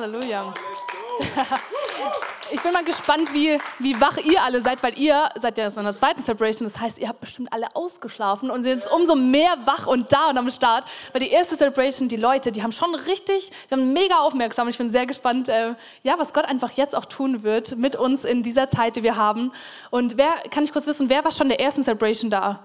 Halleluja. Ich bin mal gespannt, wie, wie wach ihr alle seid, weil ihr seid ja in der zweiten Celebration. Das heißt, ihr habt bestimmt alle ausgeschlafen und sind jetzt umso mehr wach und da und am Start. Weil die erste Celebration, die Leute, die haben schon richtig, die haben mega aufmerksam. Ich bin sehr gespannt, äh, ja, was Gott einfach jetzt auch tun wird mit uns in dieser Zeit, die wir haben. Und wer, kann ich kurz wissen, wer war schon der ersten Celebration da?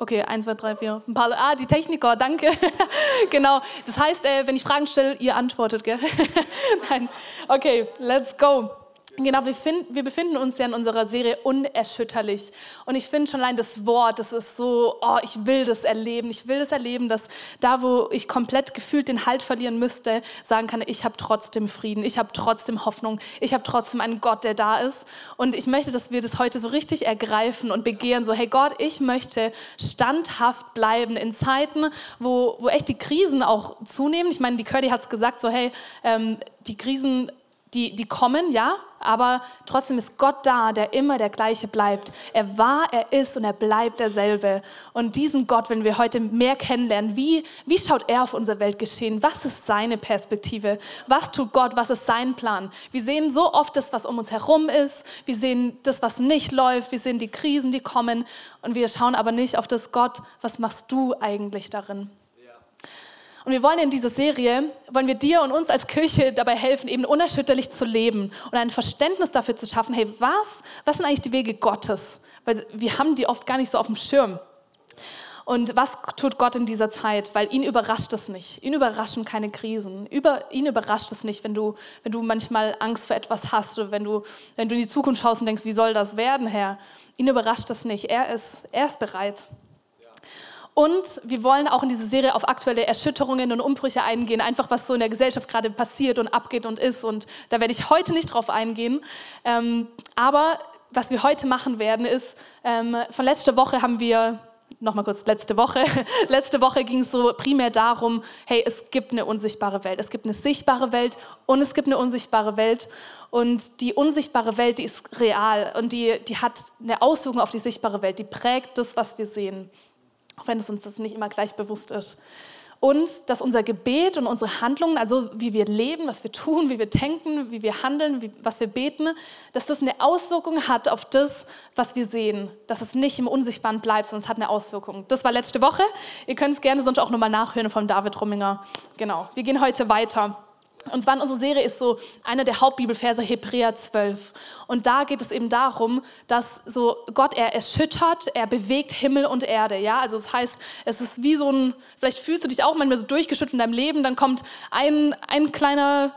Okay, eins, zwei, drei, vier. Ein paar. Ah, die Techniker, danke. genau. Das heißt, äh, wenn ich Fragen stelle, ihr antwortet, gell? Nein. Okay, let's go. Genau, wir, find, wir, befinden uns ja in unserer Serie unerschütterlich. Und ich finde schon allein das Wort, das ist so, oh, ich will das erleben. Ich will das erleben, dass da, wo ich komplett gefühlt den Halt verlieren müsste, sagen kann, ich habe trotzdem Frieden, ich habe trotzdem Hoffnung, ich habe trotzdem einen Gott, der da ist. Und ich möchte, dass wir das heute so richtig ergreifen und begehren, so, hey Gott, ich möchte standhaft bleiben in Zeiten, wo, wo echt die Krisen auch zunehmen. Ich meine, die Curdy hat es gesagt, so, hey, ähm, die Krisen die, die kommen, ja, aber trotzdem ist Gott da, der immer der gleiche bleibt. Er war, er ist und er bleibt derselbe. Und diesen Gott, wenn wir heute mehr kennenlernen, wie, wie schaut er auf unser Weltgeschehen? Was ist seine Perspektive? Was tut Gott? Was ist sein Plan? Wir sehen so oft das, was um uns herum ist. Wir sehen das, was nicht läuft. Wir sehen die Krisen, die kommen. Und wir schauen aber nicht auf das Gott, was machst du eigentlich darin? Und wir wollen in dieser Serie, wollen wir dir und uns als Kirche dabei helfen, eben unerschütterlich zu leben und ein Verständnis dafür zu schaffen, hey, was, was sind eigentlich die Wege Gottes? Weil wir haben die oft gar nicht so auf dem Schirm. Und was tut Gott in dieser Zeit? Weil ihn überrascht es nicht. Ihn überraschen keine Krisen. Über, ihn überrascht es nicht, wenn du, wenn du manchmal Angst vor etwas hast oder wenn du, wenn du in die Zukunft schaust und denkst, wie soll das werden, Herr? Ihn überrascht es nicht. Er ist, er ist bereit. Und wir wollen auch in dieser Serie auf aktuelle Erschütterungen und Umbrüche eingehen, einfach was so in der Gesellschaft gerade passiert und abgeht und ist. Und da werde ich heute nicht drauf eingehen. Ähm, aber was wir heute machen werden, ist, ähm, von letzter Woche haben wir nochmal kurz, letzte Woche. letzte Woche ging es so primär darum, hey, es gibt eine unsichtbare Welt. Es gibt eine sichtbare Welt und es gibt eine unsichtbare Welt. Und die unsichtbare Welt, die ist real und die, die hat eine Auswirkung auf die sichtbare Welt. Die prägt das, was wir sehen auch wenn es uns das nicht immer gleich bewusst ist. Und dass unser Gebet und unsere Handlungen, also wie wir leben, was wir tun, wie wir denken, wie wir handeln, wie, was wir beten, dass das eine Auswirkung hat auf das, was wir sehen. Dass es nicht im Unsichtbaren bleibt, sondern es hat eine Auswirkung. Das war letzte Woche. Ihr könnt es gerne sonst auch nochmal nachhören von David Rumminger. Genau. Wir gehen heute weiter. Und zwar in unserer Serie ist so einer der Hauptbibelverse Hebräer 12. Und da geht es eben darum, dass so Gott, er erschüttert, er bewegt Himmel und Erde. Ja, also das heißt, es ist wie so ein, vielleicht fühlst du dich auch manchmal so durchgeschüttelt in deinem Leben, dann kommt ein, ein kleiner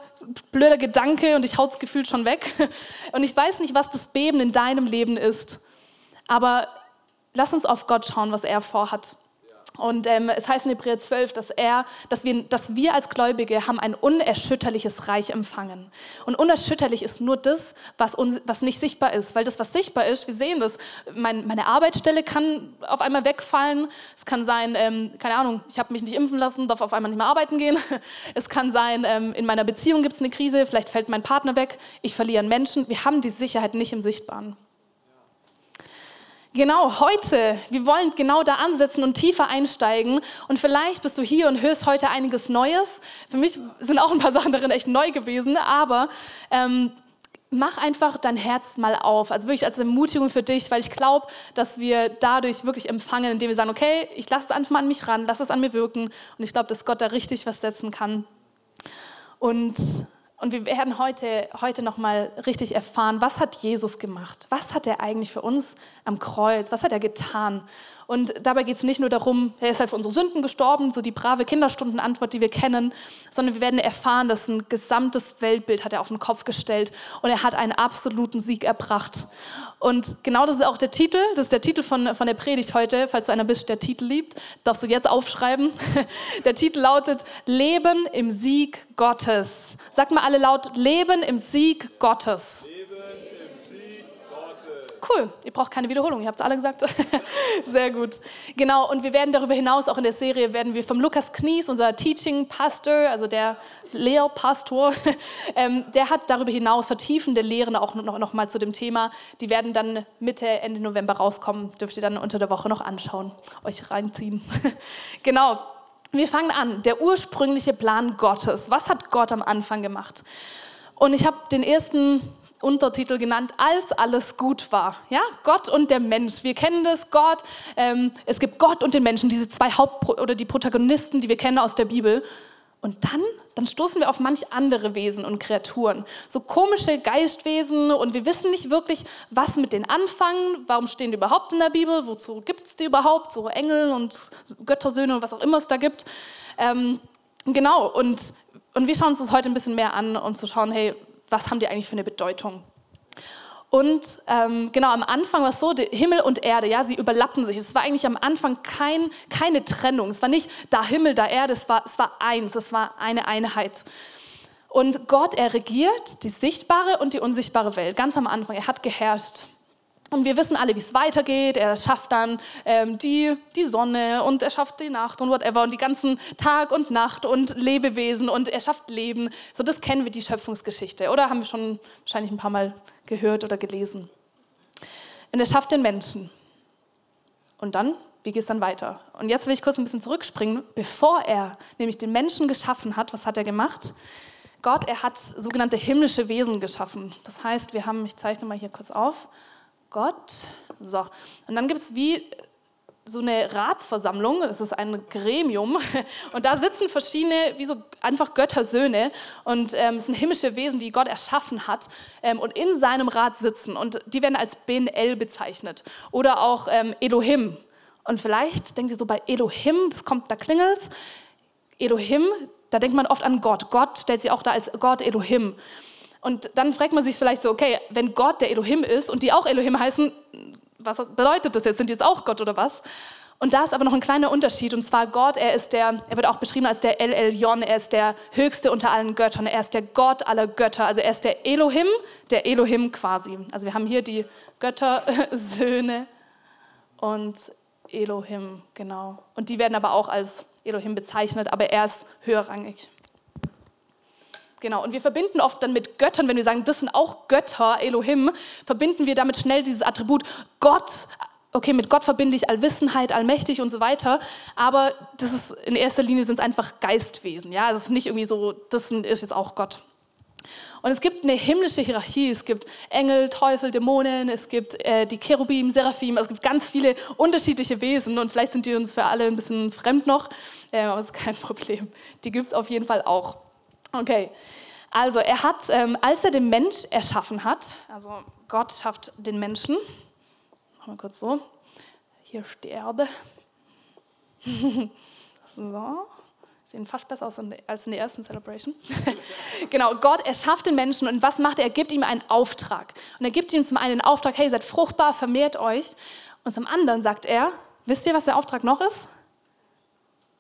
blöder Gedanke und dich haut das Gefühl schon weg. Und ich weiß nicht, was das Beben in deinem Leben ist. Aber lass uns auf Gott schauen, was er vorhat. Und ähm, es heißt in Hebräer 12, dass, er, dass, wir, dass wir als Gläubige haben ein unerschütterliches Reich empfangen. Und unerschütterlich ist nur das, was, un, was nicht sichtbar ist. Weil das, was sichtbar ist, wir sehen das. Mein, meine Arbeitsstelle kann auf einmal wegfallen. Es kann sein, ähm, keine Ahnung, ich habe mich nicht impfen lassen, darf auf einmal nicht mehr arbeiten gehen. Es kann sein, ähm, in meiner Beziehung gibt es eine Krise, vielleicht fällt mein Partner weg, ich verliere einen Menschen. Wir haben die Sicherheit nicht im Sichtbaren. Genau, heute, wir wollen genau da ansetzen und tiefer einsteigen. Und vielleicht bist du hier und hörst heute einiges Neues. Für mich sind auch ein paar Sachen darin echt neu gewesen, aber ähm, mach einfach dein Herz mal auf. Also wirklich als Ermutigung für dich, weil ich glaube, dass wir dadurch wirklich empfangen, indem wir sagen, okay, ich lasse es einfach mal an mich ran, lass es an mir wirken. Und ich glaube, dass Gott da richtig was setzen kann. Und und wir werden heute, heute nochmal richtig erfahren, was hat Jesus gemacht? Was hat er eigentlich für uns am Kreuz? Was hat er getan? Und dabei geht es nicht nur darum, er ist halt für unsere Sünden gestorben, so die brave Kinderstundenantwort, die wir kennen, sondern wir werden erfahren, dass ein gesamtes Weltbild hat er auf den Kopf gestellt und er hat einen absoluten Sieg erbracht. Und genau das ist auch der Titel, das ist der Titel von, von der Predigt heute, falls du einer bist, der Titel liebt, darfst du jetzt aufschreiben. Der Titel lautet Leben im Sieg Gottes. Sag mal alle laut, Leben im Sieg Gottes. Cool, ihr braucht keine Wiederholung, ihr habt es alle gesagt. Sehr gut. Genau, und wir werden darüber hinaus, auch in der Serie, werden wir vom Lukas Knies, unser Teaching Pastor, also der Lehrpastor, ähm, der hat darüber hinaus vertiefende Lehren auch noch, noch mal zu dem Thema. Die werden dann Mitte, Ende November rauskommen. Dürft ihr dann unter der Woche noch anschauen, euch reinziehen. genau. Wir fangen an, der ursprüngliche Plan Gottes. Was hat Gott am Anfang gemacht? Und ich habe den ersten Untertitel genannt, als alles gut war. Ja, Gott und der Mensch. Wir kennen das, Gott. Ähm, es gibt Gott und den Menschen, diese zwei Haupt- oder die Protagonisten, die wir kennen aus der Bibel. Und dann, dann stoßen wir auf manch andere Wesen und Kreaturen. So komische Geistwesen und wir wissen nicht wirklich, was mit denen anfangen. Warum stehen die überhaupt in der Bibel? Wozu gibt es die überhaupt? So Engel und Göttersöhne und was auch immer es da gibt. Ähm, genau, und, und wir schauen uns das heute ein bisschen mehr an, um zu schauen, hey, was haben die eigentlich für eine Bedeutung? Und ähm, genau am Anfang war es so, Himmel und Erde, ja, sie überlappen sich. Es war eigentlich am Anfang kein, keine Trennung. Es war nicht da Himmel, da Erde, es war, es war eins, es war eine Einheit. Und Gott, er regiert die sichtbare und die unsichtbare Welt, ganz am Anfang. Er hat geherrscht. Und wir wissen alle, wie es weitergeht. Er schafft dann ähm, die, die Sonne und er schafft die Nacht und whatever und die ganzen Tag und Nacht und Lebewesen und er schafft Leben. So, das kennen wir, die Schöpfungsgeschichte. Oder haben wir schon wahrscheinlich ein paar Mal gehört oder gelesen. Und er schafft den Menschen. Und dann, wie geht es dann weiter? Und jetzt will ich kurz ein bisschen zurückspringen. Bevor er nämlich den Menschen geschaffen hat, was hat er gemacht? Gott, er hat sogenannte himmlische Wesen geschaffen. Das heißt, wir haben, ich zeichne mal hier kurz auf, Gott, so. Und dann gibt es wie so eine Ratsversammlung, das ist ein Gremium, und da sitzen verschiedene, wie so einfach Göttersöhne, und ähm, es sind himmlische Wesen, die Gott erschaffen hat, ähm, und in seinem Rat sitzen, und die werden als Ben-El bezeichnet, oder auch ähm, Elohim. Und vielleicht denkt ihr so bei Elohim, das kommt, da klingelt's, Elohim, da denkt man oft an Gott. Gott stellt sich auch da als Gott Elohim. Und dann fragt man sich vielleicht so, okay, wenn Gott der Elohim ist und die auch Elohim heißen, was bedeutet das jetzt? Sind die jetzt auch Gott oder was? Und da ist aber noch ein kleiner Unterschied. Und zwar Gott, er ist der, er wird auch beschrieben als der El Elyon, er ist der höchste unter allen Göttern. Er ist der Gott aller Götter. Also er ist der Elohim, der Elohim quasi. Also wir haben hier die Göttersöhne und Elohim, genau. Und die werden aber auch als Elohim bezeichnet, aber er ist höherrangig. Genau, und wir verbinden oft dann mit Göttern, wenn wir sagen, das sind auch Götter, Elohim, verbinden wir damit schnell dieses Attribut Gott. Okay, mit Gott verbinde ich Allwissenheit, allmächtig und so weiter, aber das ist in erster Linie sind es einfach Geistwesen. Ja, es ist nicht irgendwie so, das ist jetzt auch Gott. Und es gibt eine himmlische Hierarchie. Es gibt Engel, Teufel, Dämonen, es gibt äh, die Cherubim, Seraphim, es gibt ganz viele unterschiedliche Wesen und vielleicht sind die uns für alle ein bisschen fremd noch, äh, aber es ist kein Problem. Die gibt es auf jeden Fall auch. Okay, also er hat, ähm, als er den Mensch erschaffen hat, also Gott schafft den Menschen, machen wir kurz so, hier Erde. so, sehen fast besser aus als in der ersten Celebration. genau, Gott erschafft den Menschen und was macht er? Er gibt ihm einen Auftrag. Und er gibt ihm zum einen den Auftrag, hey, seid fruchtbar, vermehrt euch. Und zum anderen sagt er, wisst ihr, was der Auftrag noch ist?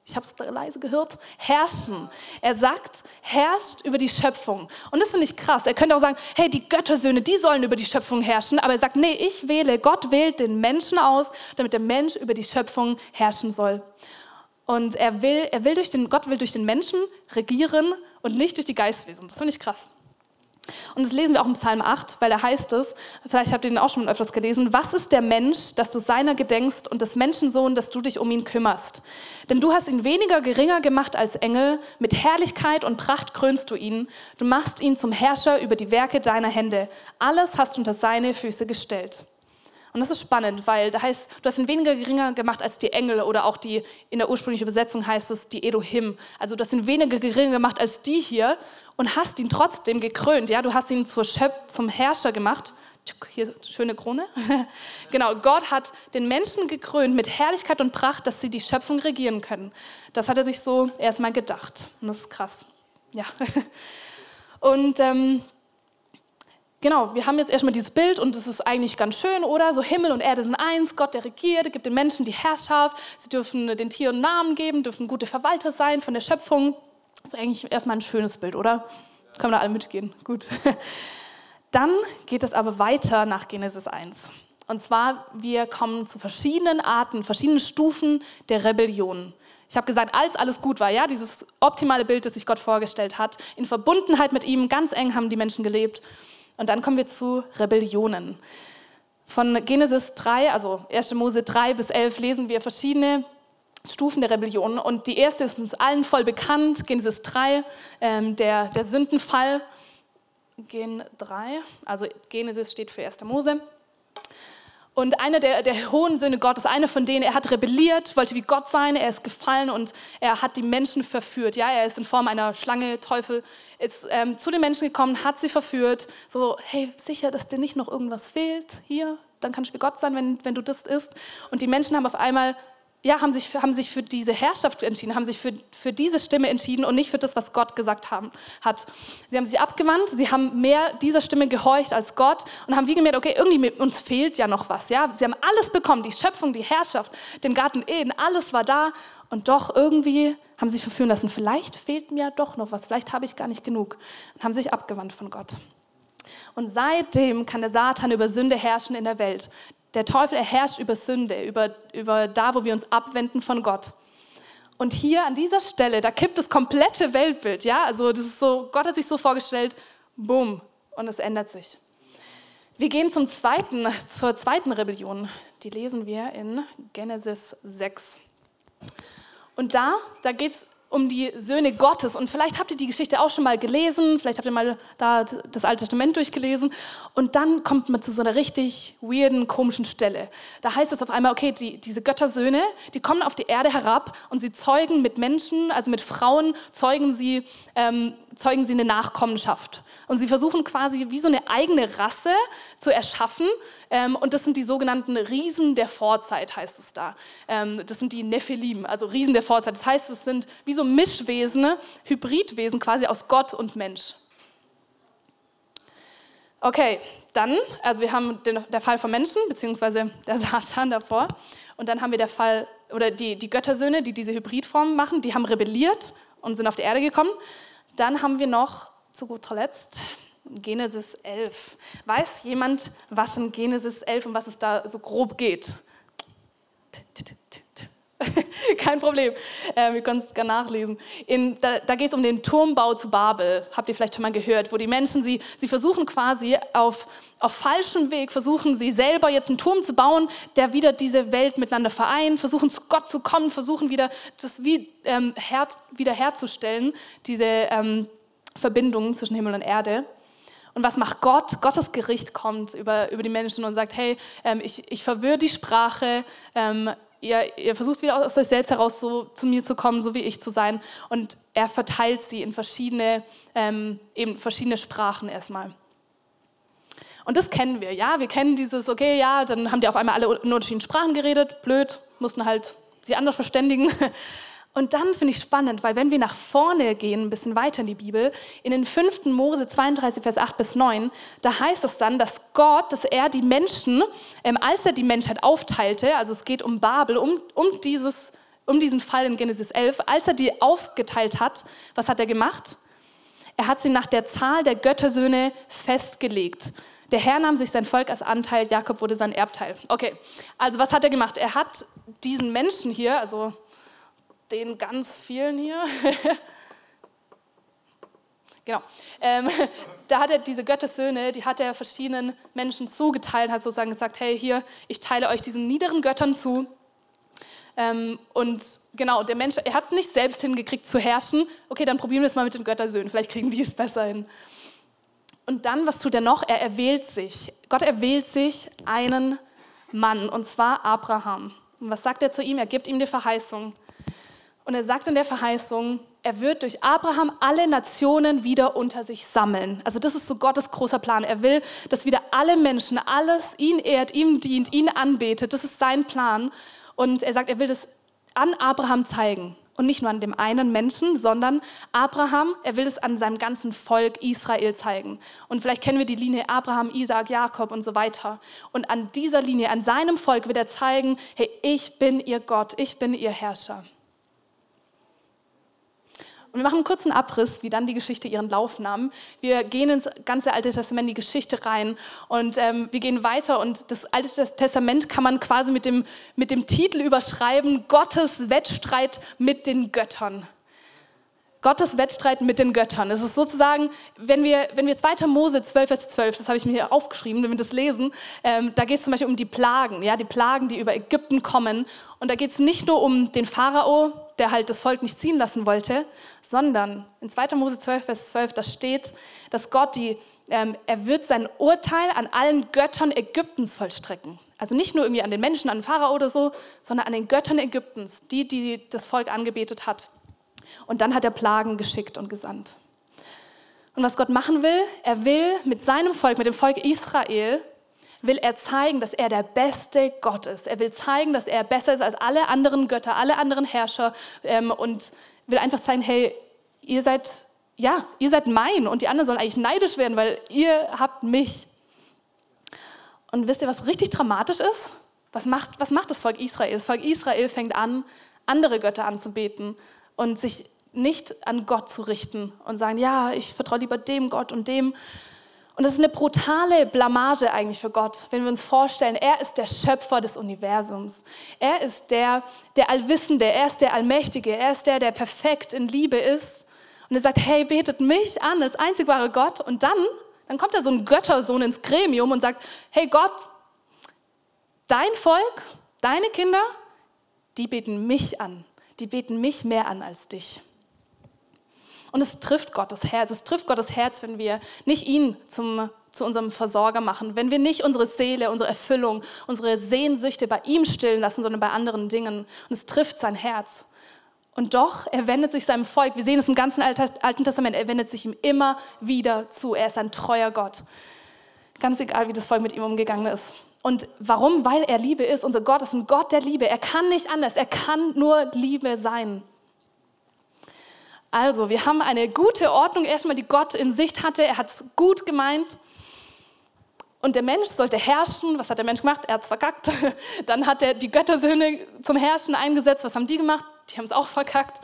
Ich habe es leise gehört, herrschen. Er sagt, herrscht über die Schöpfung. Und das finde ich krass. Er könnte auch sagen, hey, die Göttersöhne, die sollen über die Schöpfung herrschen. Aber er sagt, nee, ich wähle, Gott wählt den Menschen aus, damit der Mensch über die Schöpfung herrschen soll. Und er will, er will durch den, Gott will durch den Menschen regieren und nicht durch die Geistwesen. Das finde ich krass. Und das lesen wir auch im Psalm 8, weil da heißt es, vielleicht habt ihr den auch schon öfters gelesen, was ist der Mensch, dass du seiner gedenkst und des Menschensohn, dass du dich um ihn kümmerst? Denn du hast ihn weniger geringer gemacht als Engel, mit Herrlichkeit und Pracht krönst du ihn, du machst ihn zum Herrscher über die Werke deiner Hände, alles hast du unter seine Füße gestellt. Und das ist spannend, weil da heißt, du hast ihn weniger geringer gemacht als die Engel oder auch die, in der ursprünglichen Übersetzung heißt es die Elohim. Also du hast ihn weniger geringer gemacht als die hier und hast ihn trotzdem gekrönt. Ja, du hast ihn Schöp zum Herrscher gemacht. Hier, schöne Krone. genau, Gott hat den Menschen gekrönt mit Herrlichkeit und Pracht, dass sie die Schöpfung regieren können. Das hat er sich so erstmal gedacht. Und das ist krass. Ja. Und ähm, Genau, wir haben jetzt erstmal dieses Bild und es ist eigentlich ganz schön, oder? So Himmel und Erde sind eins, Gott, der regiert, gibt den Menschen die Herrschaft, sie dürfen den Tieren Namen geben, dürfen gute Verwalter sein von der Schöpfung. Das ist eigentlich erstmal ein schönes Bild, oder? Können wir da alle mitgehen? Gut. Dann geht es aber weiter nach Genesis 1. Und zwar, wir kommen zu verschiedenen Arten, verschiedenen Stufen der Rebellion. Ich habe gesagt, als alles gut war, ja, dieses optimale Bild, das sich Gott vorgestellt hat, in Verbundenheit mit ihm, ganz eng haben die Menschen gelebt. Und dann kommen wir zu Rebellionen. Von Genesis 3, also 1. Mose 3 bis 11 lesen wir verschiedene Stufen der Rebellion. Und die erste ist uns allen voll bekannt, Genesis 3, ähm, der, der Sündenfall. Gen 3, also Genesis steht für 1. Mose. Und einer der, der hohen Söhne Gottes, einer von denen, er hat rebelliert, wollte wie Gott sein, er ist gefallen und er hat die Menschen verführt. Ja, er ist in Form einer Schlange, Teufel, ist ähm, zu den Menschen gekommen, hat sie verführt. So, hey, sicher, dass dir nicht noch irgendwas fehlt hier? Dann kannst du wie Gott sein, wenn, wenn du das isst. Und die Menschen haben auf einmal ja, haben sich, haben sich für diese Herrschaft entschieden, haben sich für, für diese Stimme entschieden und nicht für das, was Gott gesagt haben, hat. Sie haben sich abgewandt, sie haben mehr dieser Stimme gehorcht als Gott und haben wie gemerkt, okay, irgendwie uns fehlt ja noch was. Ja? Sie haben alles bekommen, die Schöpfung, die Herrschaft, den Garten Eden, alles war da und doch irgendwie haben sie sich verführen lassen, vielleicht fehlt mir doch noch was, vielleicht habe ich gar nicht genug und haben sich abgewandt von Gott. Und seitdem kann der Satan über Sünde herrschen in der Welt. Der Teufel herrscht über Sünde, über, über da, wo wir uns abwenden von Gott. Und hier an dieser Stelle, da kippt das komplette Weltbild. Ja? Also das ist so, Gott hat sich so vorgestellt, bumm, und es ändert sich. Wir gehen zum zweiten, zur zweiten Rebellion. Die lesen wir in Genesis 6. Und da, da geht es um die Söhne Gottes. Und vielleicht habt ihr die Geschichte auch schon mal gelesen, vielleicht habt ihr mal da das Alte Testament durchgelesen. Und dann kommt man zu so einer richtig weirden, komischen Stelle. Da heißt es auf einmal, okay, die, diese Göttersöhne, die kommen auf die Erde herab und sie zeugen mit Menschen, also mit Frauen, zeugen sie, ähm, zeugen sie eine Nachkommenschaft. Und sie versuchen quasi wie so eine eigene Rasse zu erschaffen. Ähm, und das sind die sogenannten Riesen der Vorzeit, heißt es da. Ähm, das sind die Nephilim, also Riesen der Vorzeit. Das heißt, es sind wie so Mischwesen, Hybridwesen quasi aus Gott und Mensch. Okay, dann, also wir haben den, der Fall von Menschen, beziehungsweise der Satan davor. Und dann haben wir der Fall, oder die, die Göttersöhne, die diese Hybridformen machen, die haben rebelliert und sind auf die Erde gekommen. Dann haben wir noch zu guter Letzt Genesis 11. Weiß jemand, was in Genesis 11 und was es da so grob geht? Kein Problem, äh, wir können es gerne nachlesen. In, da, da geht es um den Turmbau zu Babel, habt ihr vielleicht schon mal gehört, wo die Menschen, sie, sie versuchen quasi auf, auf falschem Weg, versuchen sie selber jetzt einen Turm zu bauen, der wieder diese Welt miteinander vereint, versuchen zu Gott zu kommen, versuchen wieder das wie, ähm, her, wieder herzustellen, diese ähm, Verbindungen zwischen Himmel und Erde. Und was macht Gott? Gottes Gericht kommt über, über die Menschen und sagt, hey, ähm, ich, ich verwirre die Sprache, ähm, ihr, ihr, versucht wieder aus euch selbst heraus so zu mir zu kommen, so wie ich zu sein. Und er verteilt sie in verschiedene, ähm, eben verschiedene Sprachen erstmal. Und das kennen wir, ja. Wir kennen dieses, okay, ja, dann haben die auf einmal alle in unterschiedlichen Sprachen geredet, blöd, mussten halt sich anders verständigen. Und dann finde ich spannend, weil wenn wir nach vorne gehen, ein bisschen weiter in die Bibel, in den 5. Mose 32, Vers 8 bis 9, da heißt es dann, dass Gott, dass er die Menschen, ähm, als er die Menschheit aufteilte, also es geht um Babel, um, um, dieses, um diesen Fall in Genesis 11, als er die aufgeteilt hat, was hat er gemacht? Er hat sie nach der Zahl der Göttersöhne festgelegt. Der Herr nahm sich sein Volk als Anteil, Jakob wurde sein Erbteil. Okay, also was hat er gemacht? Er hat diesen Menschen hier, also den ganz vielen hier. genau. Ähm, da hat er diese Göttersöhne, die hat er verschiedenen Menschen zugeteilt, hat sozusagen gesagt, hey, hier, ich teile euch diesen niederen Göttern zu. Ähm, und genau, der Mensch, er hat es nicht selbst hingekriegt zu herrschen. Okay, dann probieren wir es mal mit den Göttersöhnen, vielleicht kriegen die es besser hin. Und dann, was tut er noch? Er erwählt sich. Gott erwählt sich einen Mann, und zwar Abraham. Und was sagt er zu ihm? Er gibt ihm die Verheißung. Und er sagt in der Verheißung, er wird durch Abraham alle Nationen wieder unter sich sammeln. Also das ist so Gottes großer Plan. Er will, dass wieder alle Menschen, alles ihn ehrt, ihm dient, ihn anbetet. Das ist sein Plan. Und er sagt, er will das an Abraham zeigen. Und nicht nur an dem einen Menschen, sondern Abraham, er will es an seinem ganzen Volk Israel zeigen. Und vielleicht kennen wir die Linie Abraham, Isaac, Jakob und so weiter. Und an dieser Linie, an seinem Volk wird er zeigen, hey, ich bin ihr Gott, ich bin ihr Herrscher. Und wir machen einen kurzen Abriss, wie dann die Geschichte ihren Lauf nahm. Wir gehen ins ganze Alte Testament, die Geschichte rein und ähm, wir gehen weiter. Und das Alte Testament kann man quasi mit dem, mit dem Titel überschreiben, Gottes Wettstreit mit den Göttern. Gottes Wettstreit mit den Göttern. Es ist sozusagen, wenn wir, wenn wir 2. Mose 12, Vers 12, das habe ich mir hier aufgeschrieben, wenn wir das lesen, ähm, da geht es zum Beispiel um die Plagen, ja, die Plagen, die über Ägypten kommen. Und da geht es nicht nur um den Pharao, der halt das Volk nicht ziehen lassen wollte, sondern in 2. Mose 12, Vers 12, da steht, dass Gott die, ähm, er wird sein Urteil an allen Göttern Ägyptens vollstrecken. Also nicht nur irgendwie an den Menschen, an den Pharao oder so, sondern an den Göttern Ägyptens, die, die das Volk angebetet hat. Und dann hat er Plagen geschickt und gesandt. Und was Gott machen will, er will mit seinem Volk, mit dem Volk Israel, will er zeigen, dass er der beste Gott ist. Er will zeigen, dass er besser ist als alle anderen Götter, alle anderen Herrscher ähm, und will einfach zeigen, hey, ihr seid, ja, ihr seid mein und die anderen sollen eigentlich neidisch werden, weil ihr habt mich. Und wisst ihr, was richtig dramatisch ist? Was macht, was macht das Volk Israel? Das Volk Israel fängt an, andere Götter anzubeten und sich nicht an Gott zu richten und sagen, ja, ich vertraue lieber dem Gott und dem. Und das ist eine brutale Blamage eigentlich für Gott, wenn wir uns vorstellen, er ist der Schöpfer des Universums. Er ist der, der Allwissende, er ist der Allmächtige, er ist der, der perfekt in Liebe ist. Und er sagt, hey, betet mich an als einzig wahre Gott. Und dann, dann kommt da so ein Göttersohn ins Gremium und sagt, hey Gott, dein Volk, deine Kinder, die beten mich an die beten mich mehr an als dich. Und es trifft Gottes Herz. Es trifft Gottes Herz, wenn wir nicht ihn zum, zu unserem Versorger machen, wenn wir nicht unsere Seele, unsere Erfüllung, unsere Sehnsüchte bei ihm stillen lassen, sondern bei anderen Dingen. Und es trifft sein Herz. Und doch, er wendet sich seinem Volk, wir sehen es im ganzen Alten Testament, er wendet sich ihm immer wieder zu. Er ist ein treuer Gott. Ganz egal, wie das Volk mit ihm umgegangen ist. Und warum? Weil er Liebe ist. Unser Gott ist ein Gott der Liebe. Er kann nicht anders. Er kann nur Liebe sein. Also, wir haben eine gute Ordnung erstmal, die Gott in Sicht hatte. Er hat es gut gemeint. Und der Mensch sollte herrschen. Was hat der Mensch gemacht? Er hat es verkackt. Dann hat er die Göttersöhne zum Herrschen eingesetzt. Was haben die gemacht? Die haben es auch verkackt.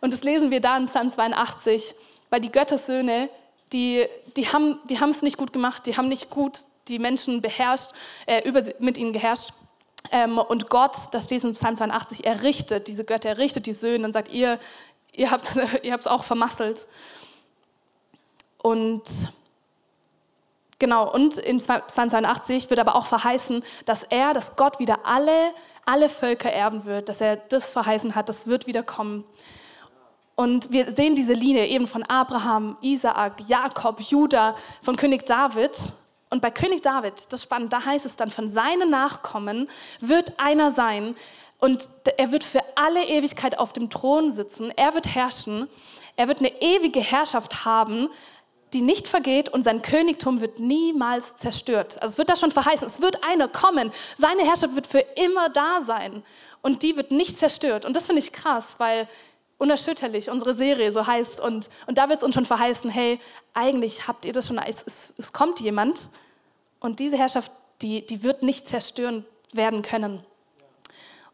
Und das lesen wir da in Psalm 82, weil die Göttersöhne, die, die haben die es nicht gut gemacht, die haben nicht gut die Menschen beherrscht, äh, über, mit ihnen geherrscht. Ähm, und Gott, da steht in Psalm 82, er richtet diese Götter, er richtet die Söhne und sagt, ihr, ihr habt es ihr auch vermasselt. Und genau, und in Psalm 82 wird aber auch verheißen, dass er, dass Gott wieder alle, alle Völker erben wird, dass er das verheißen hat, das wird wieder kommen. Und wir sehen diese Linie eben von Abraham, Isaak, Jakob, Judah, von König David und bei König David, das ist spannend, da heißt es dann, von seinen Nachkommen wird einer sein und er wird für alle Ewigkeit auf dem Thron sitzen, er wird herrschen, er wird eine ewige Herrschaft haben, die nicht vergeht und sein Königtum wird niemals zerstört. Also es wird da schon verheißen, es wird einer kommen, seine Herrschaft wird für immer da sein und die wird nicht zerstört. Und das finde ich krass, weil unerschütterlich unsere Serie so heißt. Und, und da wird es uns schon verheißen, hey, eigentlich habt ihr das schon, es, es, es kommt jemand und diese Herrschaft, die, die wird nicht zerstören werden können.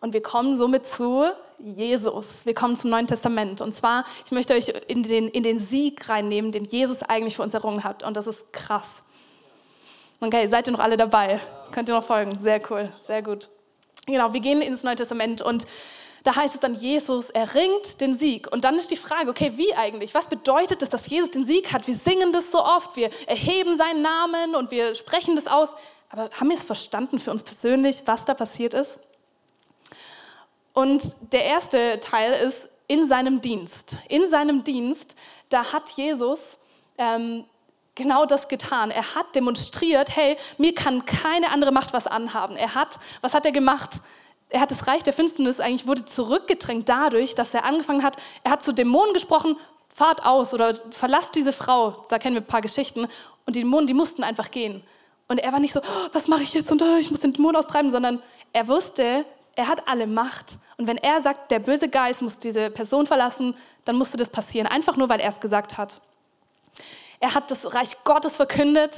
Und wir kommen somit zu Jesus. Wir kommen zum Neuen Testament. Und zwar, ich möchte euch in den, in den Sieg reinnehmen, den Jesus eigentlich für uns errungen hat. Und das ist krass. Okay, seid ihr noch alle dabei? Könnt ihr noch folgen? Sehr cool, sehr gut. Genau, wir gehen ins Neue Testament und da heißt es dann, Jesus erringt den Sieg. Und dann ist die Frage, okay, wie eigentlich? Was bedeutet es, dass Jesus den Sieg hat? Wir singen das so oft, wir erheben seinen Namen und wir sprechen das aus. Aber haben wir es verstanden für uns persönlich, was da passiert ist? Und der erste Teil ist in seinem Dienst. In seinem Dienst, da hat Jesus ähm, genau das getan. Er hat demonstriert, hey, mir kann keine andere Macht was anhaben. Er hat, was hat er gemacht? er hat das Reich der Finsternis eigentlich wurde zurückgedrängt dadurch, dass er angefangen hat, er hat zu Dämonen gesprochen, fahrt aus oder verlasst diese Frau. Da kennen wir ein paar Geschichten. Und die Dämonen, die mussten einfach gehen. Und er war nicht so, oh, was mache ich jetzt und oh, ich muss den Dämon austreiben, sondern er wusste, er hat alle Macht. Und wenn er sagt, der böse Geist muss diese Person verlassen, dann musste das passieren. Einfach nur, weil er es gesagt hat. Er hat das Reich Gottes verkündet.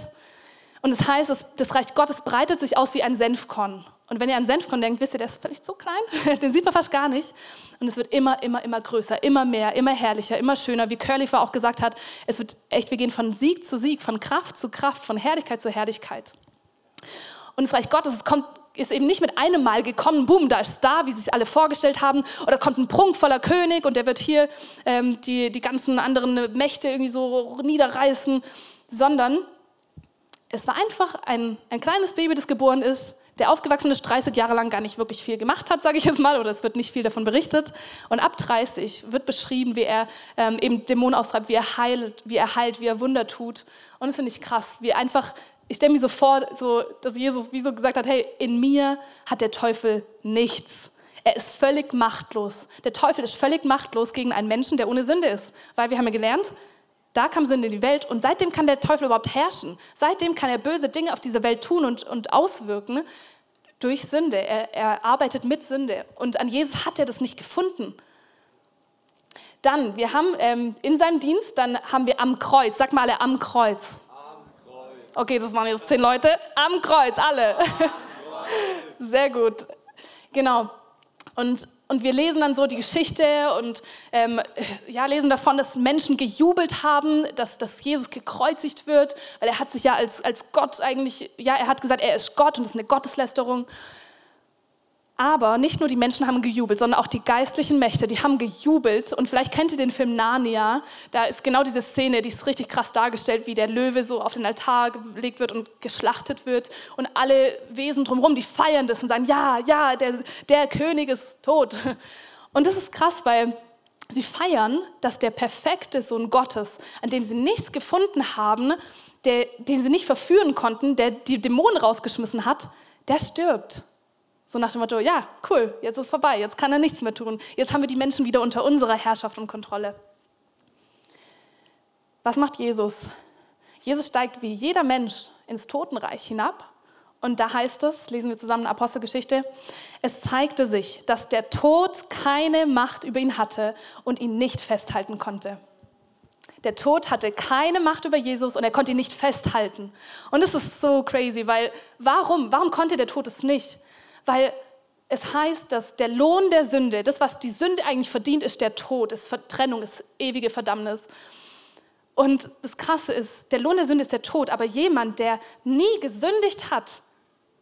Und das heißt, das Reich Gottes breitet sich aus wie ein Senfkorn. Und wenn ihr an Senfkorn denkt, wisst ihr, der ist vielleicht so klein, den sieht man fast gar nicht. Und es wird immer, immer, immer größer, immer mehr, immer herrlicher, immer schöner. Wie Curly auch gesagt hat, es wird echt, wir gehen von Sieg zu Sieg, von Kraft zu Kraft, von Herrlichkeit zu Herrlichkeit. Und das Reich Gottes kommt, ist eben nicht mit einem Mal gekommen, boom, da ist da, wie sie es alle vorgestellt haben, oder kommt ein prunkvoller König und der wird hier ähm, die, die ganzen anderen Mächte irgendwie so niederreißen, sondern es war einfach ein, ein kleines Baby, das geboren ist, der aufgewachsen ist, 30 Jahre lang gar nicht wirklich viel gemacht hat, sage ich jetzt mal, oder es wird nicht viel davon berichtet. Und ab 30 wird beschrieben, wie er ähm, eben Dämonen austreibt, wie er heilt, wie er heilt, wie er Wunder tut. Und das finde ich krass, wie einfach, ich stelle mir so vor, so, dass Jesus wie so gesagt hat, hey, in mir hat der Teufel nichts. Er ist völlig machtlos. Der Teufel ist völlig machtlos gegen einen Menschen, der ohne Sünde ist. Weil wir haben ja gelernt, da kam Sünde in die Welt und seitdem kann der Teufel überhaupt herrschen. Seitdem kann er böse Dinge auf dieser Welt tun und, und auswirken durch Sünde. Er, er arbeitet mit Sünde und an Jesus hat er das nicht gefunden. Dann, wir haben ähm, in seinem Dienst, dann haben wir am Kreuz, sag mal alle am Kreuz. Okay, das waren jetzt zehn Leute. Am Kreuz, alle. Sehr gut. Genau. Und, und wir lesen dann so die Geschichte und ähm, ja, lesen davon, dass Menschen gejubelt haben, dass, dass Jesus gekreuzigt wird, weil er hat sich ja als, als Gott eigentlich, ja, er hat gesagt, er ist Gott und das ist eine Gotteslästerung. Aber nicht nur die Menschen haben gejubelt, sondern auch die geistlichen Mächte, die haben gejubelt. Und vielleicht kennt ihr den Film Narnia. Da ist genau diese Szene, die ist richtig krass dargestellt, wie der Löwe so auf den Altar gelegt wird und geschlachtet wird. Und alle Wesen drumherum, die feiern das und sagen, ja, ja, der, der König ist tot. Und das ist krass, weil sie feiern, dass der perfekte Sohn Gottes, an dem sie nichts gefunden haben, der, den sie nicht verführen konnten, der die Dämonen rausgeschmissen hat, der stirbt. So nach dem Motto, ja, cool, jetzt ist vorbei, jetzt kann er nichts mehr tun. Jetzt haben wir die Menschen wieder unter unserer Herrschaft und Kontrolle. Was macht Jesus? Jesus steigt wie jeder Mensch ins Totenreich hinab. Und da heißt es, lesen wir zusammen Apostelgeschichte, es zeigte sich, dass der Tod keine Macht über ihn hatte und ihn nicht festhalten konnte. Der Tod hatte keine Macht über Jesus und er konnte ihn nicht festhalten. Und das ist so crazy, weil warum? Warum konnte der Tod es nicht? Weil es heißt, dass der Lohn der Sünde, das, was die Sünde eigentlich verdient, ist der Tod, ist Vertrennung, ist ewige Verdammnis. Und das Krasse ist, der Lohn der Sünde ist der Tod, aber jemand, der nie gesündigt hat,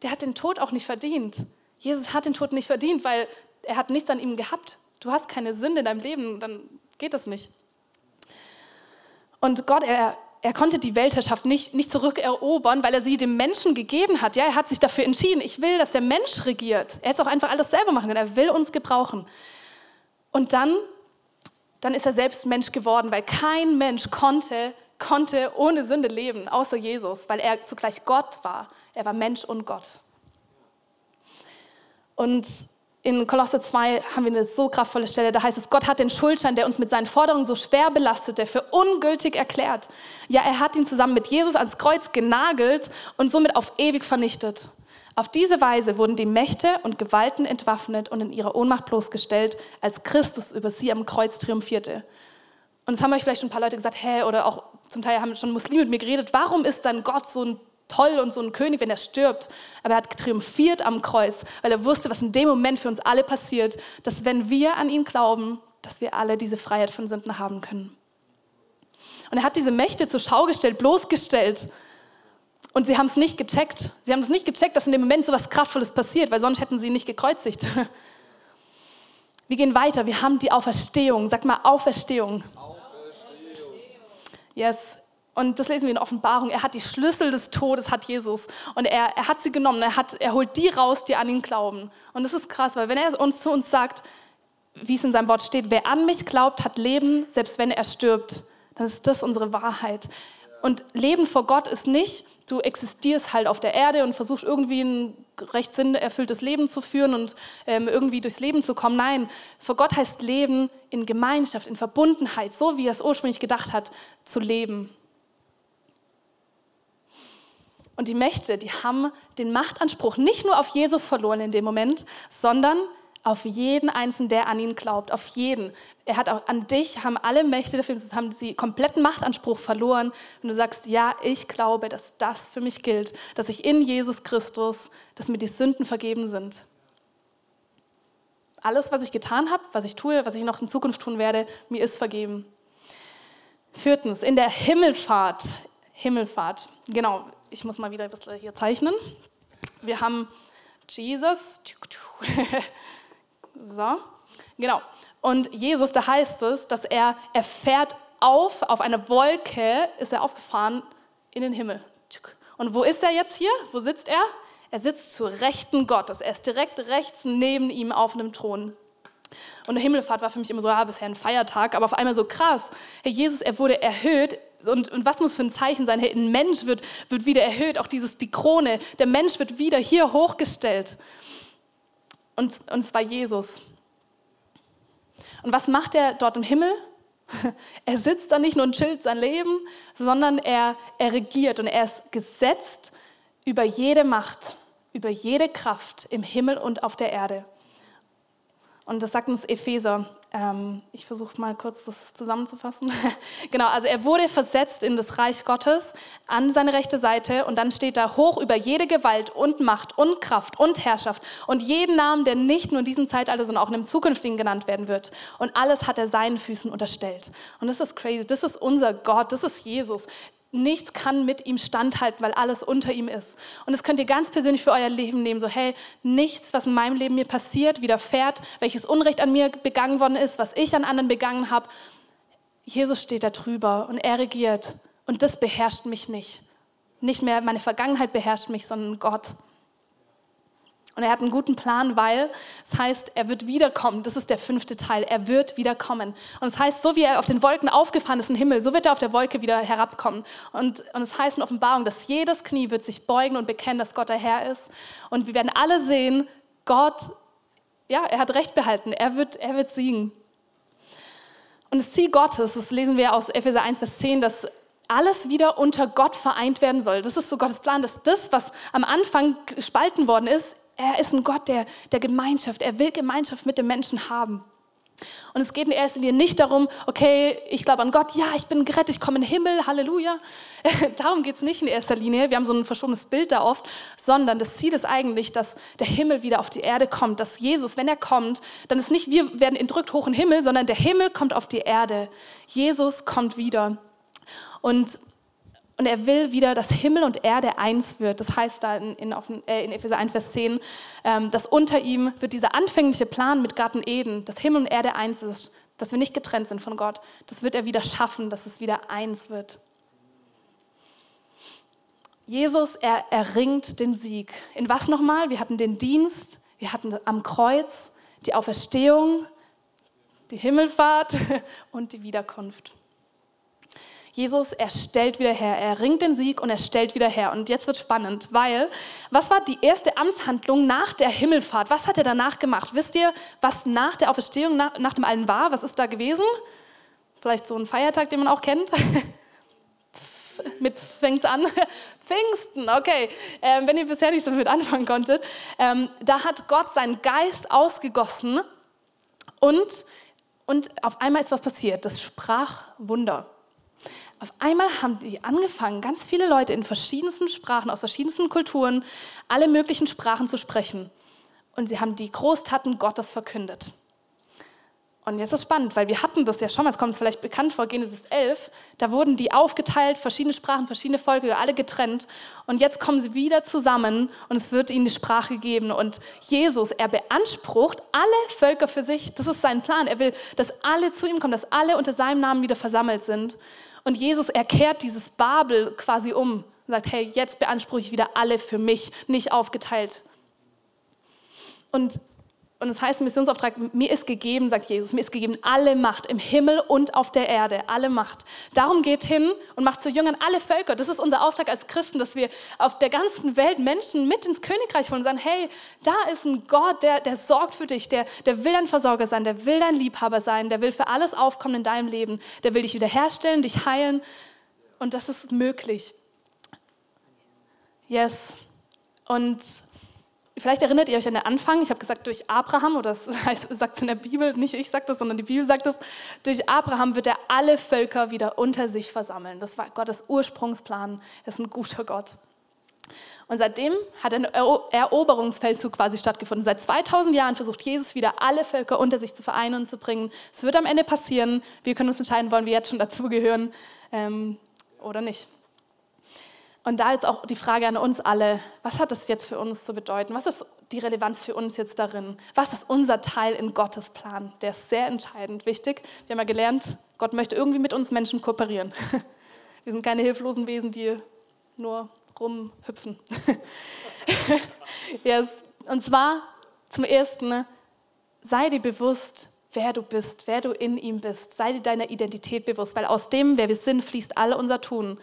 der hat den Tod auch nicht verdient. Jesus hat den Tod nicht verdient, weil er hat nichts an ihm gehabt. Du hast keine Sünde in deinem Leben, dann geht das nicht. Und Gott, er, er konnte die Weltherrschaft nicht, nicht zurückerobern, weil er sie dem Menschen gegeben hat. Ja, er hat sich dafür entschieden, ich will, dass der Mensch regiert. Er hätte auch einfach alles selber machen können. Er will uns gebrauchen. Und dann, dann ist er selbst Mensch geworden, weil kein Mensch konnte, konnte ohne Sünde leben, außer Jesus, weil er zugleich Gott war. Er war Mensch und Gott. Und in Kolosser 2 haben wir eine so kraftvolle Stelle, da heißt es, Gott hat den Schuldschein, der uns mit seinen Forderungen so schwer belastete, für ungültig erklärt. Ja, er hat ihn zusammen mit Jesus ans Kreuz genagelt und somit auf ewig vernichtet. Auf diese Weise wurden die Mächte und Gewalten entwaffnet und in ihrer Ohnmacht bloßgestellt, als Christus über sie am Kreuz triumphierte. Und es haben euch vielleicht schon ein paar Leute gesagt, hä, oder auch zum Teil haben schon Muslime mit mir geredet, warum ist dann Gott so ein toll und so ein König, wenn er stirbt. Aber er hat triumphiert am Kreuz, weil er wusste, was in dem Moment für uns alle passiert, dass wenn wir an ihn glauben, dass wir alle diese Freiheit von Sünden haben können. Und er hat diese Mächte zur Schau gestellt, bloßgestellt. Und sie haben es nicht gecheckt. Sie haben es nicht gecheckt, dass in dem Moment so was Kraftvolles passiert, weil sonst hätten sie ihn nicht gekreuzigt. Wir gehen weiter. Wir haben die Auferstehung. Sag mal Auferstehung. Auferstehung. Yes. Und das lesen wir in Offenbarung. Er hat die Schlüssel des Todes, hat Jesus. Und er, er hat sie genommen. Er, hat, er holt die raus, die an ihn glauben. Und das ist krass, weil wenn er uns zu uns sagt, wie es in seinem Wort steht, wer an mich glaubt, hat Leben, selbst wenn er stirbt, dann ist das unsere Wahrheit. Und Leben vor Gott ist nicht, du existierst halt auf der Erde und versuchst irgendwie ein recht sinnerfülltes Leben zu führen und ähm, irgendwie durchs Leben zu kommen. Nein, vor Gott heißt Leben in Gemeinschaft, in Verbundenheit, so wie er es ursprünglich gedacht hat, zu leben. Und die Mächte, die haben den Machtanspruch nicht nur auf Jesus verloren in dem Moment, sondern auf jeden Einzelnen, der an ihn glaubt, auf jeden. Er hat auch an dich, haben alle Mächte dafür, haben sie kompletten Machtanspruch verloren. Wenn du sagst, ja, ich glaube, dass das für mich gilt, dass ich in Jesus Christus, dass mir die Sünden vergeben sind. Alles, was ich getan habe, was ich tue, was ich noch in Zukunft tun werde, mir ist vergeben. Viertens, in der Himmelfahrt, Himmelfahrt, genau, ich muss mal wieder ein bisschen hier zeichnen. wir haben Jesus. so, genau. Und Jesus, da heißt es, dass er, er fährt auf, auf eine Wolke ist er aufgefahren in den Himmel. Und wo ist er jetzt hier? Wo sitzt er? Er sitzt zur Rechten Gottes. Er ist direkt rechts neben ihm auf einem Thron. Und eine Himmelfahrt war für mich immer so, ja, bisher ein Feiertag, aber auf einmal so krass. Herr Jesus, er wurde erhöht. Und, und was muss für ein Zeichen sein? Hey, ein Mensch wird, wird wieder erhöht, auch dieses, die Krone. Der Mensch wird wieder hier hochgestellt. Und, und es war Jesus. Und was macht er dort im Himmel? Er sitzt da nicht nur und chillt sein Leben, sondern er, er regiert und er ist gesetzt über jede Macht, über jede Kraft im Himmel und auf der Erde. Und das sagt uns Epheser. Ähm, ich versuche mal kurz das zusammenzufassen. genau, also er wurde versetzt in das Reich Gottes an seine rechte Seite und dann steht da hoch über jede Gewalt und Macht und Kraft und Herrschaft und jeden Namen, der nicht nur in diesem Zeitalter, sondern auch in dem zukünftigen genannt werden wird. Und alles hat er seinen Füßen unterstellt. Und das ist crazy. Das ist unser Gott. Das ist Jesus. Nichts kann mit ihm standhalten, weil alles unter ihm ist. Und das könnt ihr ganz persönlich für euer Leben nehmen. So, hey, nichts, was in meinem Leben mir passiert, widerfährt, welches Unrecht an mir begangen worden ist, was ich an anderen begangen habe. Jesus steht da drüber und er regiert. Und das beherrscht mich nicht. Nicht mehr meine Vergangenheit beherrscht mich, sondern Gott. Und er hat einen guten Plan, weil es heißt, er wird wiederkommen. Das ist der fünfte Teil. Er wird wiederkommen. Und es heißt, so wie er auf den Wolken aufgefahren ist im Himmel, so wird er auf der Wolke wieder herabkommen. Und, und es heißt in Offenbarung, dass jedes Knie wird sich beugen und bekennen, dass Gott der Herr ist. Und wir werden alle sehen, Gott, ja, er hat Recht behalten. Er wird, er wird siegen. Und das Ziel Gottes, das lesen wir aus Epheser 1, Vers 10, dass alles wieder unter Gott vereint werden soll. Das ist so Gottes Plan, dass das, was am Anfang gespalten worden ist, er ist ein Gott der, der Gemeinschaft. Er will Gemeinschaft mit den Menschen haben. Und es geht in erster Linie nicht darum, okay, ich glaube an Gott, ja, ich bin gerettet, ich komme in den Himmel, Halleluja. darum geht es nicht in erster Linie. Wir haben so ein verschobenes Bild da oft, sondern das Ziel ist eigentlich, dass der Himmel wieder auf die Erde kommt, dass Jesus, wenn er kommt, dann ist nicht wir werden entrückt hoch in den Himmel, sondern der Himmel kommt auf die Erde. Jesus kommt wieder. Und und er will wieder, dass Himmel und Erde eins wird. Das heißt da in, in, äh, in Epheser 1, Vers 10, ähm, dass unter ihm wird dieser anfängliche Plan mit Garten Eden, dass Himmel und Erde eins ist, dass wir nicht getrennt sind von Gott. Das wird er wieder schaffen, dass es wieder eins wird. Jesus, er erringt den Sieg. In was nochmal? Wir hatten den Dienst, wir hatten am Kreuz die Auferstehung, die Himmelfahrt und die Wiederkunft. Jesus, er stellt wieder her. Er ringt den Sieg und er stellt wieder her. Und jetzt wird spannend, weil was war die erste Amtshandlung nach der Himmelfahrt? Was hat er danach gemacht? Wisst ihr, was nach der Auferstehung, nach, nach dem Allen war? Was ist da gewesen? Vielleicht so ein Feiertag, den man auch kennt. mit fängt an. Pfingsten, okay. Ähm, wenn ihr bisher nicht so damit anfangen konntet, ähm, da hat Gott seinen Geist ausgegossen und, und auf einmal ist was passiert. Das sprach Wunder. Auf einmal haben die angefangen, ganz viele Leute in verschiedensten Sprachen, aus verschiedensten Kulturen, alle möglichen Sprachen zu sprechen. Und sie haben die Großtaten Gottes verkündet. Und jetzt ist es spannend, weil wir hatten das ja schon mal, es kommt uns vielleicht bekannt vor, Genesis 11, da wurden die aufgeteilt, verschiedene Sprachen, verschiedene Völker, alle getrennt. Und jetzt kommen sie wieder zusammen und es wird ihnen die Sprache geben. Und Jesus, er beansprucht alle Völker für sich. Das ist sein Plan. Er will, dass alle zu ihm kommen, dass alle unter seinem Namen wieder versammelt sind. Und Jesus erkehrt dieses Babel quasi um und sagt, hey, jetzt beanspruche ich wieder alle für mich, nicht aufgeteilt. Und, und das heißt im Missionsauftrag, mir ist gegeben, sagt Jesus, mir ist gegeben alle Macht im Himmel und auf der Erde, alle Macht. Darum geht hin und macht zu Jüngern alle Völker. Das ist unser Auftrag als Christen, dass wir auf der ganzen Welt Menschen mit ins Königreich holen und sagen, hey, da ist ein Gott, der, der sorgt für dich, der, der will dein Versorger sein, der will dein Liebhaber sein, der will für alles aufkommen in deinem Leben, der will dich wiederherstellen, dich heilen. Und das ist möglich. Yes. Und Vielleicht erinnert ihr euch an den Anfang. Ich habe gesagt, durch Abraham, oder das heißt, sagt es in der Bibel, nicht ich sage das, sondern die Bibel sagt es, durch Abraham wird er alle Völker wieder unter sich versammeln. Das war Gottes Ursprungsplan. Er ist ein guter Gott. Und seitdem hat ein Eroberungsfeldzug quasi stattgefunden. Seit 2000 Jahren versucht Jesus wieder alle Völker unter sich zu vereinen und zu bringen. Es wird am Ende passieren. Wir können uns entscheiden, wollen wir jetzt schon dazugehören ähm, oder nicht. Und da jetzt auch die Frage an uns alle, was hat das jetzt für uns zu bedeuten? Was ist die Relevanz für uns jetzt darin? Was ist unser Teil in Gottes Plan? Der ist sehr entscheidend, wichtig. Wir haben ja gelernt, Gott möchte irgendwie mit uns Menschen kooperieren. Wir sind keine hilflosen Wesen, die nur rumhüpfen. yes. Und zwar zum Ersten, sei dir bewusst, wer du bist, wer du in ihm bist. Sei dir deiner Identität bewusst, weil aus dem, wer wir sind, fließt all unser Tun.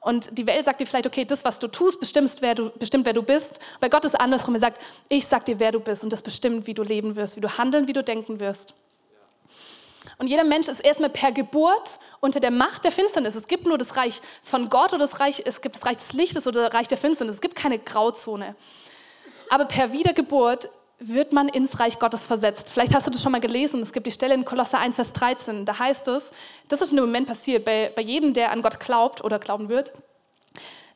Und die Welt sagt dir vielleicht, okay, das, was du tust, bestimmt, wer du, bestimmt, wer du bist. Bei Gott ist andersrum. Er sagt, ich sag dir, wer du bist und das bestimmt, wie du leben wirst, wie du handeln, wie du denken wirst. Und jeder Mensch ist erstmal per Geburt unter der Macht der Finsternis. Es gibt nur das Reich von Gott oder das Reich, es gibt das Reich des Lichtes oder das Reich der Finsternis. Es gibt keine Grauzone. Aber per Wiedergeburt wird man ins Reich Gottes versetzt. Vielleicht hast du das schon mal gelesen. Es gibt die Stelle in Kolosser 1, Vers 13. Da heißt es, das ist in dem Moment passiert, bei, bei jedem, der an Gott glaubt oder glauben wird,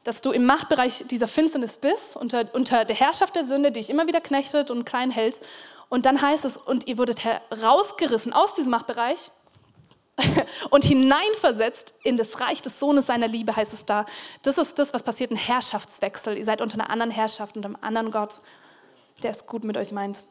dass du im Machtbereich dieser Finsternis bist, unter, unter der Herrschaft der Sünde, die dich immer wieder knechtet und klein hält. Und dann heißt es, und ihr wurdet herausgerissen aus diesem Machtbereich und hineinversetzt in das Reich des Sohnes seiner Liebe, heißt es da. Das ist das, was passiert, ein Herrschaftswechsel. Ihr seid unter einer anderen Herrschaft, unter einem anderen Gott der es gut mit euch meint.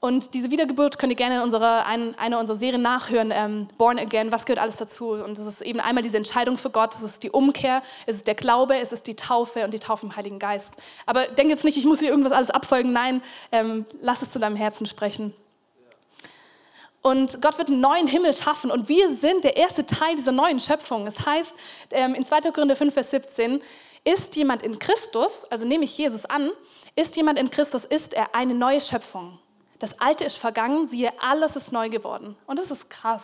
Und diese Wiedergeburt könnt ihr gerne in unserer, ein, einer unserer Serien nachhören, ähm, Born Again, was gehört alles dazu? Und es ist eben einmal diese Entscheidung für Gott, es ist die Umkehr, es ist der Glaube, es ist die Taufe und die Taufe im Heiligen Geist. Aber denk jetzt nicht, ich muss hier irgendwas alles abfolgen, nein, ähm, lass es zu deinem Herzen sprechen. Und Gott wird einen neuen Himmel schaffen und wir sind der erste Teil dieser neuen Schöpfung. Es das heißt ähm, in 2. Korinther 5, Vers 17, ist jemand in Christus, also nehme ich Jesus an, ist jemand in Christus, ist er eine neue Schöpfung. Das Alte ist vergangen, siehe, alles ist neu geworden. Und das ist krass.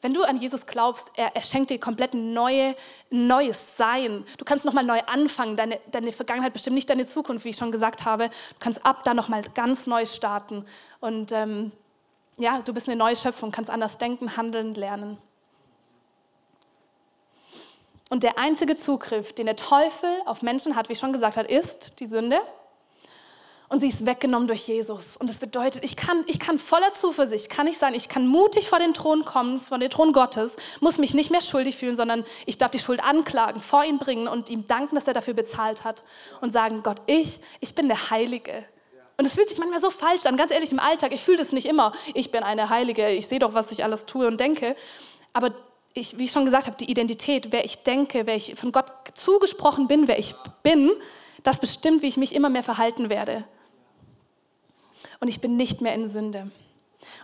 Wenn du an Jesus glaubst, er, er schenkt dir komplett neue, neues Sein. Du kannst nochmal neu anfangen. Deine, deine Vergangenheit bestimmt nicht deine Zukunft, wie ich schon gesagt habe. Du kannst ab da nochmal ganz neu starten. Und ähm, ja, du bist eine neue Schöpfung, kannst anders denken, handeln, lernen. Und der einzige Zugriff, den der Teufel auf Menschen hat, wie ich schon gesagt habe, ist die Sünde und sie ist weggenommen durch Jesus. Und das bedeutet, ich kann, ich kann voller Zuversicht, kann ich sein, ich kann mutig vor den Thron kommen, vor den Thron Gottes, muss mich nicht mehr schuldig fühlen, sondern ich darf die Schuld anklagen, vor ihn bringen und ihm danken, dass er dafür bezahlt hat und sagen, Gott, ich, ich bin der Heilige. Und es fühlt sich manchmal so falsch an, ganz ehrlich im Alltag. Ich fühle das nicht immer. Ich bin eine Heilige, ich sehe doch, was ich alles tue und denke. Aber ich, wie ich schon gesagt habe, die Identität, wer ich denke, wer ich von Gott zugesprochen bin, wer ich bin, das bestimmt, wie ich mich immer mehr verhalten werde und ich bin nicht mehr in Sünde.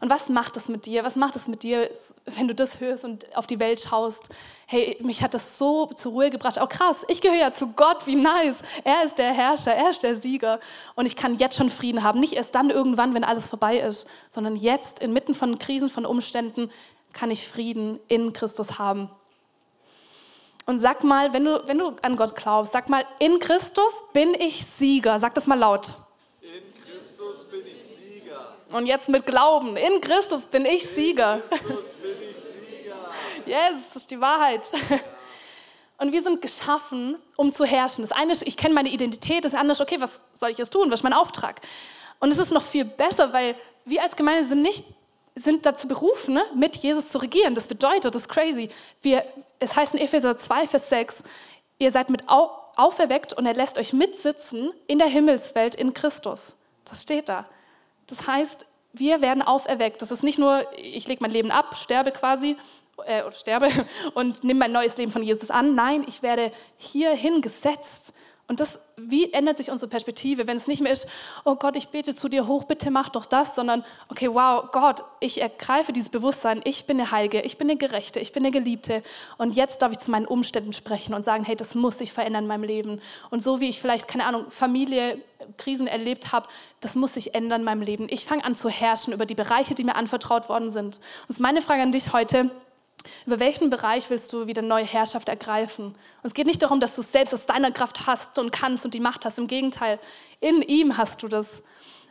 Und was macht das mit dir? Was macht es mit dir, wenn du das hörst und auf die Welt schaust? Hey, mich hat das so zur Ruhe gebracht. Oh, krass, ich gehöre ja zu Gott, wie nice. Er ist der Herrscher, er ist der Sieger. Und ich kann jetzt schon Frieden haben. Nicht erst dann irgendwann, wenn alles vorbei ist, sondern jetzt, inmitten von Krisen, von Umständen, kann ich Frieden in Christus haben. Und sag mal, wenn du, wenn du an Gott glaubst, sag mal, in Christus bin ich Sieger. Sag das mal laut. Und jetzt mit Glauben. In Christus bin ich Sieger. In Christus bin ich Sieger. Yes, das ist die Wahrheit. Und wir sind geschaffen, um zu herrschen. Das eine ist, ich kenne meine Identität, das andere ist, okay, was soll ich jetzt tun? Was ist mein Auftrag? Und es ist noch viel besser, weil wir als Gemeinde sind nicht sind dazu berufen, ne, mit Jesus zu regieren. Das bedeutet, das ist crazy. Wir, es heißt in Epheser 2, Vers 6, ihr seid mit auferweckt und er lässt euch mitsitzen in der Himmelswelt in Christus. Das steht da. Das heißt, wir werden auferweckt. Das ist nicht nur, ich lege mein Leben ab, sterbe quasi, äh, oder sterbe und nehme mein neues Leben von Jesus an. Nein, ich werde hierhin gesetzt. Und das, wie ändert sich unsere Perspektive, wenn es nicht mehr ist, oh Gott, ich bete zu dir hoch, bitte mach doch das, sondern, okay, wow, Gott, ich ergreife dieses Bewusstsein, ich bin eine Heilige, ich bin eine Gerechte, ich bin eine Geliebte und jetzt darf ich zu meinen Umständen sprechen und sagen, hey, das muss sich verändern in meinem Leben. Und so wie ich vielleicht, keine Ahnung, Familie, Krisen erlebt habe, das muss sich ändern in meinem Leben. Ich fange an zu herrschen über die Bereiche, die mir anvertraut worden sind. Und meine Frage an dich heute. Über welchen Bereich willst du wieder neue Herrschaft ergreifen? Und es geht nicht darum, dass du es selbst aus deiner Kraft hast und kannst und die Macht hast. Im Gegenteil, in ihm hast du das.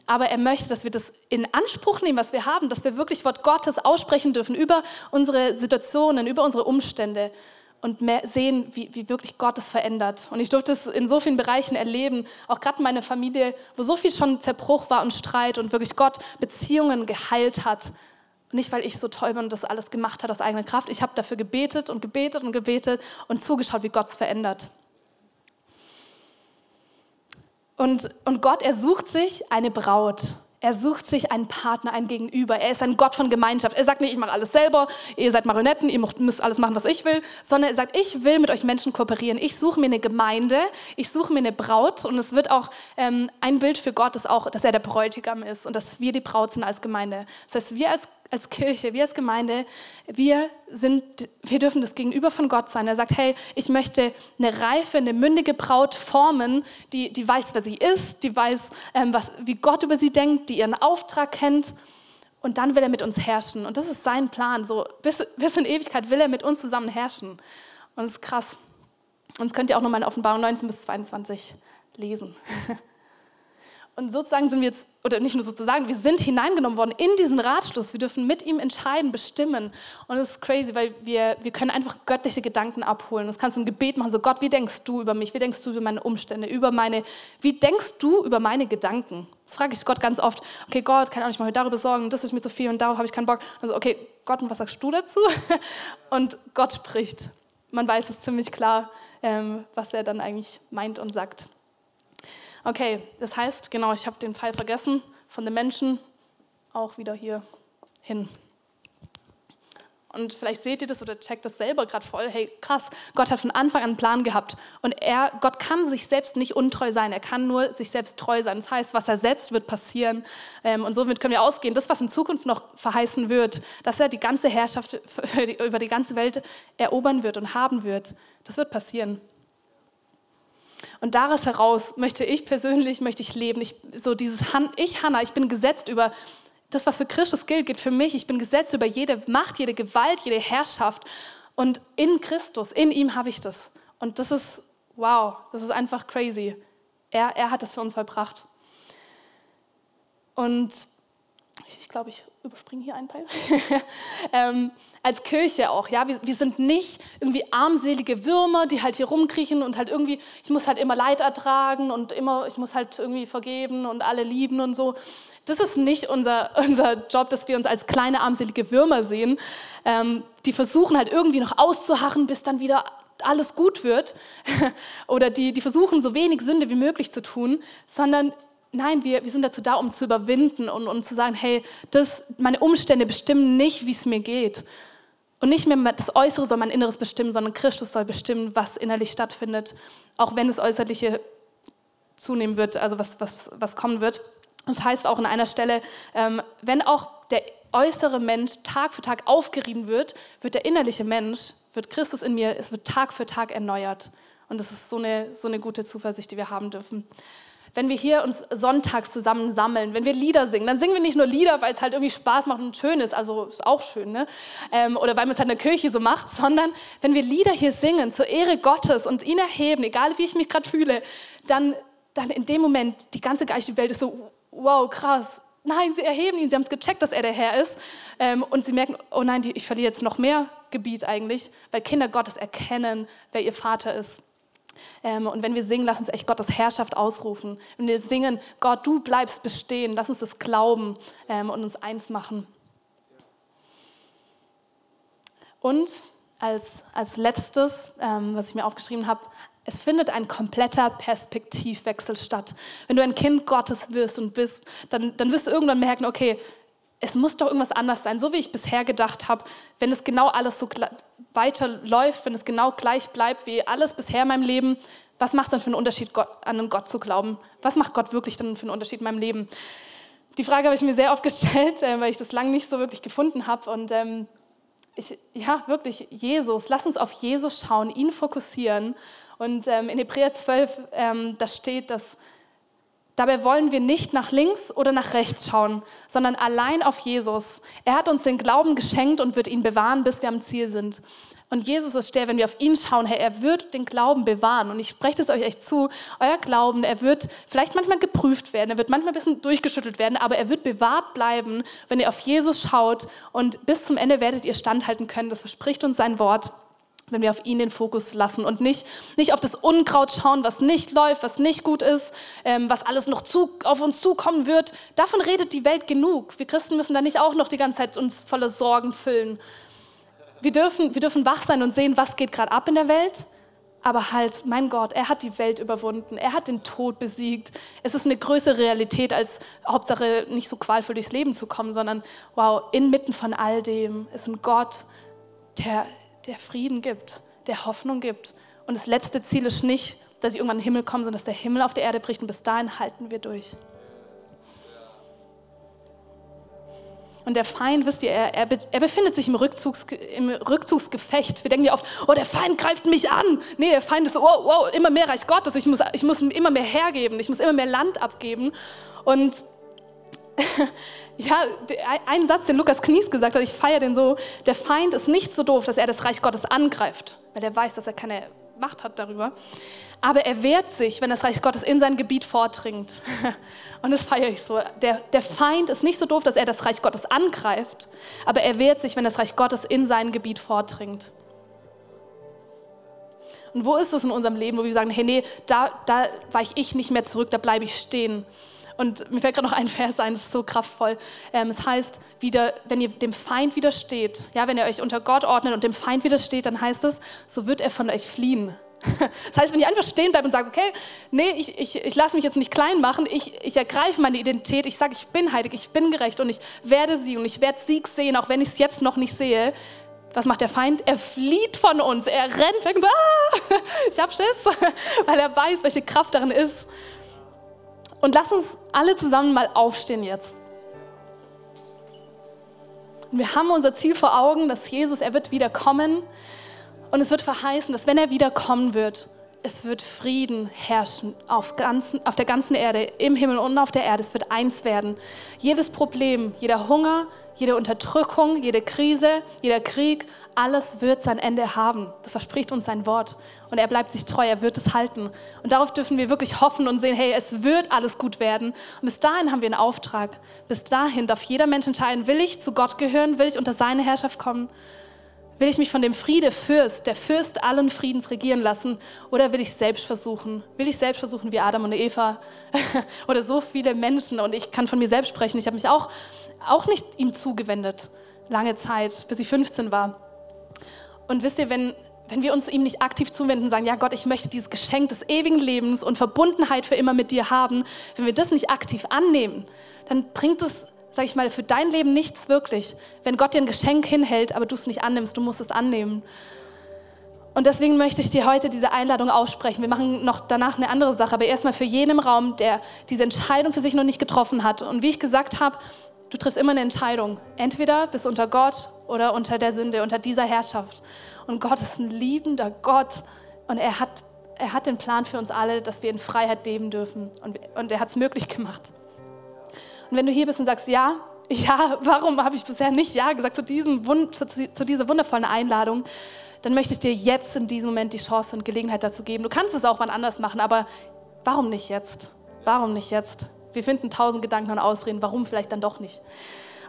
Aber er möchte, dass wir das in Anspruch nehmen, was wir haben, dass wir wirklich Wort Gottes aussprechen dürfen über unsere Situationen, über unsere Umstände und sehen, wie, wie wirklich Gott es verändert. Und ich durfte es in so vielen Bereichen erleben, auch gerade in meiner Familie, wo so viel schon Zerbruch war und Streit und wirklich Gott Beziehungen geheilt hat. Nicht, weil ich so toll bin und das alles gemacht hat aus eigener Kraft. Ich habe dafür gebetet und gebetet und gebetet und zugeschaut, wie Gott es verändert. Und, und Gott, er sucht sich eine Braut. Er sucht sich einen Partner, einen Gegenüber. Er ist ein Gott von Gemeinschaft. Er sagt nicht, ich mache alles selber, ihr seid Marionetten, ihr müsst alles machen, was ich will, sondern er sagt, ich will mit euch Menschen kooperieren. Ich suche mir eine Gemeinde, ich suche mir eine Braut und es wird auch ähm, ein Bild für Gott, ist auch, dass er der Bräutigam ist und dass wir die Braut sind als Gemeinde. Das heißt, wir als als Kirche, wir als Gemeinde, wir, sind, wir dürfen das Gegenüber von Gott sein. Er sagt, hey, ich möchte eine reife, eine mündige Braut formen, die, die weiß, wer sie ist, die weiß, ähm, was, wie Gott über sie denkt, die ihren Auftrag kennt. Und dann will er mit uns herrschen. Und das ist sein Plan. So bis, bis in Ewigkeit will er mit uns zusammen herrschen. Und das ist krass. Und das könnt ihr auch nochmal in Offenbarung 19 bis 22 lesen. Und sozusagen sind wir jetzt, oder nicht nur sozusagen, wir sind hineingenommen worden in diesen Ratschluss. Wir dürfen mit ihm entscheiden, bestimmen. Und das ist crazy, weil wir, wir können einfach göttliche Gedanken abholen. Das kannst du im Gebet machen. So, Gott, wie denkst du über mich? Wie denkst du über meine Umstände? Über meine, wie denkst du über meine Gedanken? Das frage ich Gott ganz oft. Okay, Gott, kann auch nicht mal darüber sorgen. Das ist mir zu viel und darauf habe ich keinen Bock. Also, okay, Gott, und was sagst du dazu? Und Gott spricht. Man weiß es ziemlich klar, ähm, was er dann eigentlich meint und sagt. Okay, das heißt, genau, ich habe den Pfeil vergessen von den Menschen, auch wieder hier hin. Und vielleicht seht ihr das oder checkt das selber gerade voll. Hey, krass, Gott hat von Anfang an einen Plan gehabt. Und er, Gott kann sich selbst nicht untreu sein. Er kann nur sich selbst treu sein. Das heißt, was er setzt, wird passieren. Ähm, und somit können wir ausgehen, das, was in Zukunft noch verheißen wird, dass er die ganze Herrschaft über die ganze Welt erobern wird und haben wird, das wird passieren. Und daraus heraus möchte ich persönlich, möchte ich leben. Ich, so dieses Han, ich, Hannah, ich bin gesetzt über das, was für Christus gilt, gilt für mich. Ich bin gesetzt über jede Macht, jede Gewalt, jede Herrschaft. Und in Christus, in ihm habe ich das. Und das ist, wow, das ist einfach crazy. Er, er hat das für uns vollbracht. Und ich glaube, ich überspringe hier einen Teil. ähm, als Kirche auch, ja, wir, wir, sind nicht irgendwie armselige Würmer, die halt hier rumkriechen und halt irgendwie, ich muss halt immer Leid ertragen und immer, ich muss halt irgendwie vergeben und alle lieben und so. Das ist nicht unser, unser Job, dass wir uns als kleine armselige Würmer sehen, ähm, die versuchen halt irgendwie noch auszuharren, bis dann wieder alles gut wird oder die, die versuchen, so wenig Sünde wie möglich zu tun, sondern Nein, wir, wir sind dazu da, um zu überwinden und um zu sagen, hey, das, meine Umstände bestimmen nicht, wie es mir geht. Und nicht mehr das Äußere soll mein Inneres bestimmen, sondern Christus soll bestimmen, was innerlich stattfindet, auch wenn das Äußerliche zunehmen wird, also was, was, was kommen wird. Das heißt auch an einer Stelle, ähm, wenn auch der äußere Mensch Tag für Tag aufgerieben wird, wird der innerliche Mensch, wird Christus in mir, es wird Tag für Tag erneuert. Und das ist so eine, so eine gute Zuversicht, die wir haben dürfen wenn wir hier uns sonntags zusammen sammeln, wenn wir Lieder singen, dann singen wir nicht nur Lieder, weil es halt irgendwie Spaß macht und schön ist, also ist auch schön, ne? Ähm, oder weil man es halt in der Kirche so macht, sondern wenn wir Lieder hier singen zur Ehre Gottes und ihn erheben, egal wie ich mich gerade fühle, dann, dann in dem Moment, die ganze geistige Welt ist so, wow, krass, nein, sie erheben ihn, sie haben es gecheckt, dass er der Herr ist ähm, und sie merken, oh nein, ich verliere jetzt noch mehr Gebiet eigentlich, weil Kinder Gottes erkennen, wer ihr Vater ist. Ähm, und wenn wir singen, lass uns echt Gottes Herrschaft ausrufen. Wenn wir singen, Gott, du bleibst bestehen, lass uns das glauben ähm, und uns eins machen. Und als, als letztes, ähm, was ich mir aufgeschrieben habe, es findet ein kompletter Perspektivwechsel statt. Wenn du ein Kind Gottes wirst und bist, dann, dann wirst du irgendwann merken, okay, es muss doch irgendwas anders sein. So wie ich bisher gedacht habe, wenn es genau alles so weiterläuft, wenn es genau gleich bleibt wie alles bisher in meinem Leben, was macht es dann für einen Unterschied, Gott, an einen Gott zu glauben? Was macht Gott wirklich dann für einen Unterschied in meinem Leben? Die Frage habe ich mir sehr oft gestellt, äh, weil ich das lange nicht so wirklich gefunden habe. Und ähm, ich, ja, wirklich, Jesus, lass uns auf Jesus schauen, ihn fokussieren. Und ähm, in Hebräer 12, ähm, da steht, dass Dabei wollen wir nicht nach links oder nach rechts schauen, sondern allein auf Jesus. Er hat uns den Glauben geschenkt und wird ihn bewahren, bis wir am Ziel sind. Und Jesus ist der, wenn wir auf ihn schauen, Herr, er wird den Glauben bewahren. Und ich spreche es euch echt zu, euer Glauben, er wird vielleicht manchmal geprüft werden, er wird manchmal ein bisschen durchgeschüttelt werden, aber er wird bewahrt bleiben, wenn ihr auf Jesus schaut. Und bis zum Ende werdet ihr standhalten können. Das verspricht uns sein Wort wenn wir auf ihn den Fokus lassen und nicht, nicht auf das Unkraut schauen, was nicht läuft, was nicht gut ist, ähm, was alles noch zu, auf uns zukommen wird. Davon redet die Welt genug. Wir Christen müssen da nicht auch noch die ganze Zeit uns voller Sorgen füllen. Wir dürfen, wir dürfen wach sein und sehen, was geht gerade ab in der Welt Aber halt, mein Gott, er hat die Welt überwunden, er hat den Tod besiegt. Es ist eine größere Realität, als Hauptsache nicht so qualvoll durchs Leben zu kommen, sondern wow, inmitten von all dem ist ein Gott, der, der Frieden gibt, der Hoffnung gibt. Und das letzte Ziel ist nicht, dass ich irgendwann in den Himmel komme, sondern dass der Himmel auf der Erde bricht und bis dahin halten wir durch. Und der Feind, wisst ihr, er, er, er befindet sich im, Rückzugs, im Rückzugsgefecht. Wir denken ja oft, oh, der Feind greift mich an. Nee, der Feind ist so, oh, wow, immer mehr Reich Gottes. Ich muss, ich muss immer mehr hergeben. Ich muss immer mehr Land abgeben. Und ja, ein Satz, den Lukas Knies gesagt hat, ich feiere den so, der Feind ist nicht so doof, dass er das Reich Gottes angreift, weil er weiß, dass er keine Macht hat darüber. Aber er wehrt sich, wenn das Reich Gottes in sein Gebiet vordringt. Und das feiere ich so. Der, der Feind ist nicht so doof, dass er das Reich Gottes angreift, aber er wehrt sich, wenn das Reich Gottes in sein Gebiet vordringt. Und wo ist es in unserem Leben, wo wir sagen, hey, nee, da, da weiche ich nicht mehr zurück, da bleibe ich stehen. Und mir fällt gerade noch ein Vers ein, das ist so kraftvoll. Ähm, es heißt, wieder, wenn ihr dem Feind widersteht, ja, wenn ihr euch unter Gott ordnet und dem Feind widersteht, dann heißt es, so wird er von euch fliehen. Das heißt, wenn ich einfach stehen bleibe und sage, okay, nee, ich, ich, ich lasse mich jetzt nicht klein machen, ich, ich ergreife meine Identität, ich sage, ich bin heilig, ich bin gerecht und ich werde sie und ich werde Sieg sehen, auch wenn ich es jetzt noch nicht sehe. Was macht der Feind? Er flieht von uns, er rennt weg und sagt, ah, ich habe Schiss, weil er weiß, welche Kraft darin ist. Und lass uns alle zusammen mal aufstehen jetzt. Wir haben unser Ziel vor Augen, dass Jesus, er wird wieder kommen. Und es wird verheißen, dass wenn er wiederkommen wird, es wird Frieden herrschen auf, ganzen, auf der ganzen Erde, im Himmel und auf der Erde. Es wird eins werden. Jedes Problem, jeder Hunger, jede Unterdrückung, jede Krise, jeder Krieg, alles wird sein Ende haben. Das verspricht uns sein Wort. Und er bleibt sich treu, er wird es halten. Und darauf dürfen wir wirklich hoffen und sehen, hey, es wird alles gut werden. Und bis dahin haben wir einen Auftrag. Bis dahin darf jeder Mensch entscheiden, will ich zu Gott gehören, will ich unter seine Herrschaft kommen Will ich mich von dem Friede Fürst, der Fürst allen Friedens regieren lassen oder will ich selbst versuchen? Will ich selbst versuchen wie Adam und Eva oder so viele Menschen und ich kann von mir selbst sprechen. Ich habe mich auch, auch nicht ihm zugewendet, lange Zeit, bis ich 15 war. Und wisst ihr, wenn, wenn wir uns ihm nicht aktiv zuwenden und sagen, ja Gott, ich möchte dieses Geschenk des ewigen Lebens und Verbundenheit für immer mit dir haben, wenn wir das nicht aktiv annehmen, dann bringt es sage ich mal, für dein Leben nichts wirklich. Wenn Gott dir ein Geschenk hinhält, aber du es nicht annimmst, du musst es annehmen. Und deswegen möchte ich dir heute diese Einladung aussprechen. Wir machen noch danach eine andere Sache, aber erstmal für jeden im Raum, der diese Entscheidung für sich noch nicht getroffen hat. Und wie ich gesagt habe, du triffst immer eine Entscheidung. Entweder bist du unter Gott oder unter der Sünde, unter dieser Herrschaft. Und Gott ist ein liebender Gott und er hat, er hat den Plan für uns alle, dass wir in Freiheit leben dürfen. Und, und er hat es möglich gemacht. Und wenn du hier bist und sagst, ja, ja, warum habe ich bisher nicht Ja gesagt zu, diesem, zu, zu dieser wundervollen Einladung, dann möchte ich dir jetzt in diesem Moment die Chance und Gelegenheit dazu geben. Du kannst es auch wann anders machen, aber warum nicht jetzt? Warum nicht jetzt? Wir finden tausend Gedanken und Ausreden, warum vielleicht dann doch nicht.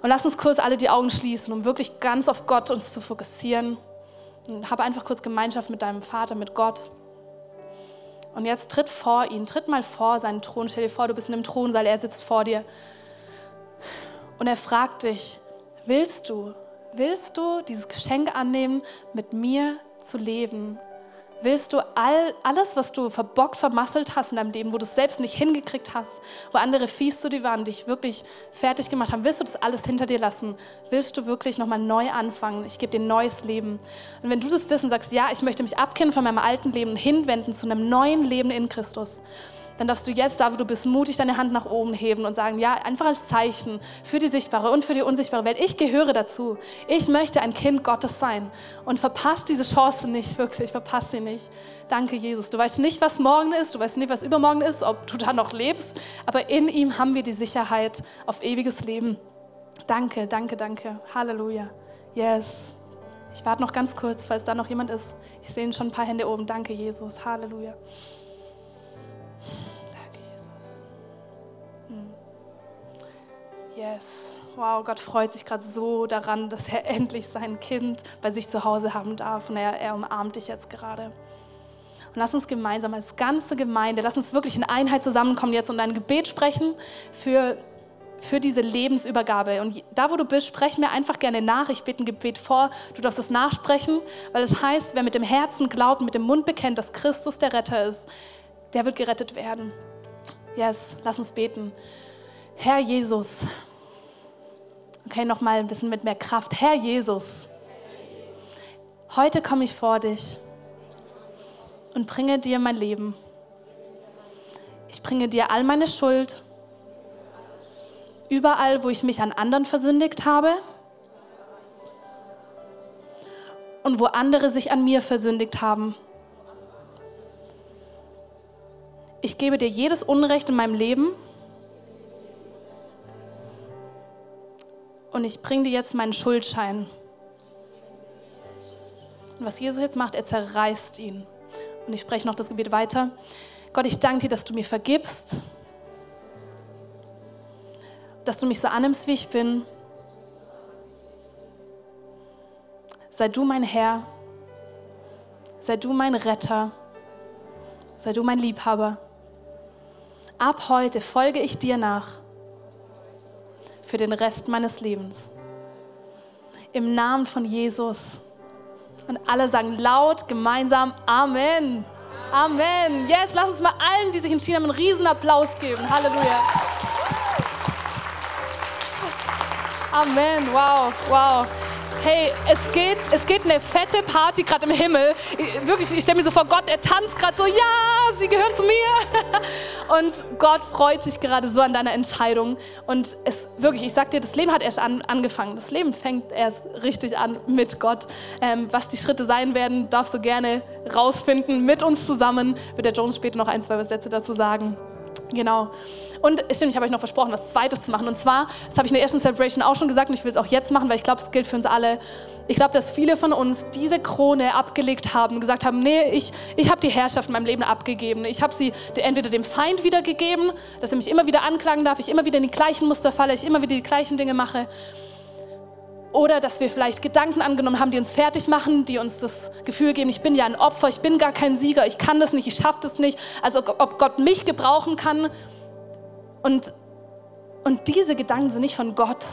Und lass uns kurz alle die Augen schließen, um wirklich ganz auf Gott uns zu fokussieren. Und habe einfach kurz Gemeinschaft mit deinem Vater, mit Gott. Und jetzt tritt vor ihn, tritt mal vor seinen Thron. Stell dir vor, du bist in einem Thronsaal, er sitzt vor dir. Und er fragt dich, willst du, willst du dieses Geschenk annehmen, mit mir zu leben? Willst du all, alles, was du verbockt, vermasselt hast in deinem Leben, wo du es selbst nicht hingekriegt hast, wo andere fies zu dir waren, dich wirklich fertig gemacht haben, willst du das alles hinter dir lassen? Willst du wirklich nochmal neu anfangen? Ich gebe dir ein neues Leben. Und wenn du das und sagst, ja, ich möchte mich abkehren von meinem alten Leben und hinwenden zu einem neuen Leben in Christus, dann darfst du jetzt, da wo du bist, mutig deine Hand nach oben heben und sagen, ja, einfach als Zeichen für die sichtbare und für die unsichtbare Welt. Ich gehöre dazu. Ich möchte ein Kind Gottes sein. Und verpasst diese Chance nicht, wirklich, verpasst sie nicht. Danke, Jesus. Du weißt nicht, was morgen ist, du weißt nicht, was übermorgen ist, ob du da noch lebst, aber in ihm haben wir die Sicherheit auf ewiges Leben. Danke, danke, danke. Halleluja. Yes. Ich warte noch ganz kurz, falls da noch jemand ist. Ich sehe schon ein paar Hände oben. Danke, Jesus. Halleluja. Yes. Wow, Gott freut sich gerade so daran, dass er endlich sein Kind bei sich zu Hause haben darf. Und er, er umarmt dich jetzt gerade. Und lass uns gemeinsam als ganze Gemeinde, lass uns wirklich in Einheit zusammenkommen jetzt und ein Gebet sprechen für, für diese Lebensübergabe. Und da, wo du bist, sprech mir einfach gerne nach. Ich bete ein Gebet vor. Du darfst es nachsprechen, weil es heißt, wer mit dem Herzen glaubt, mit dem Mund bekennt, dass Christus der Retter ist, der wird gerettet werden. Yes, lass uns beten. Herr Jesus. Okay, nochmal ein bisschen mit mehr Kraft. Herr Jesus. Heute komme ich vor dich und bringe dir mein Leben. Ich bringe dir all meine Schuld überall, wo ich mich an anderen versündigt habe und wo andere sich an mir versündigt haben. Ich gebe dir jedes Unrecht in meinem Leben und ich bringe dir jetzt meinen Schuldschein. Und was Jesus jetzt macht, er zerreißt ihn. Und ich spreche noch das Gebet weiter. Gott, ich danke dir, dass du mir vergibst dass du mich so annimmst, wie ich bin. Sei du mein Herr, sei du mein Retter, sei du mein Liebhaber. Ab heute folge ich dir nach für den Rest meines Lebens. Im Namen von Jesus. Und alle sagen laut, gemeinsam Amen. Amen. Yes, lass uns mal allen, die sich entschieden haben, einen riesen Applaus geben. Halleluja. Amen. Wow, wow. Hey, es geht, es geht eine fette Party gerade im Himmel. Wirklich, ich stelle mir so vor, Gott, er tanzt gerade so, ja, sie gehören zu mir. Und Gott freut sich gerade so an deiner Entscheidung. Und es wirklich, ich sag dir, das Leben hat erst an, angefangen. Das Leben fängt erst richtig an mit Gott. Ähm, was die Schritte sein werden, darfst du gerne rausfinden mit uns zusammen. Wird der Jones später noch ein, zwei Sätze dazu sagen. Genau. Und stimmt, ich habe euch noch versprochen, was Zweites zu machen. Und zwar, das habe ich in der ersten Celebration auch schon gesagt und ich will es auch jetzt machen, weil ich glaube, es gilt für uns alle. Ich glaube, dass viele von uns diese Krone abgelegt haben gesagt haben, nee, ich, ich habe die Herrschaft in meinem Leben abgegeben. Ich habe sie entweder dem Feind wiedergegeben, dass er mich immer wieder anklagen darf, ich immer wieder in die gleichen Muster falle, ich immer wieder die gleichen Dinge mache. Oder dass wir vielleicht Gedanken angenommen haben, die uns fertig machen, die uns das Gefühl geben, ich bin ja ein Opfer, ich bin gar kein Sieger, ich kann das nicht, ich schaffe das nicht. Also ob Gott mich gebrauchen kann und, und diese Gedanken sind nicht von Gott.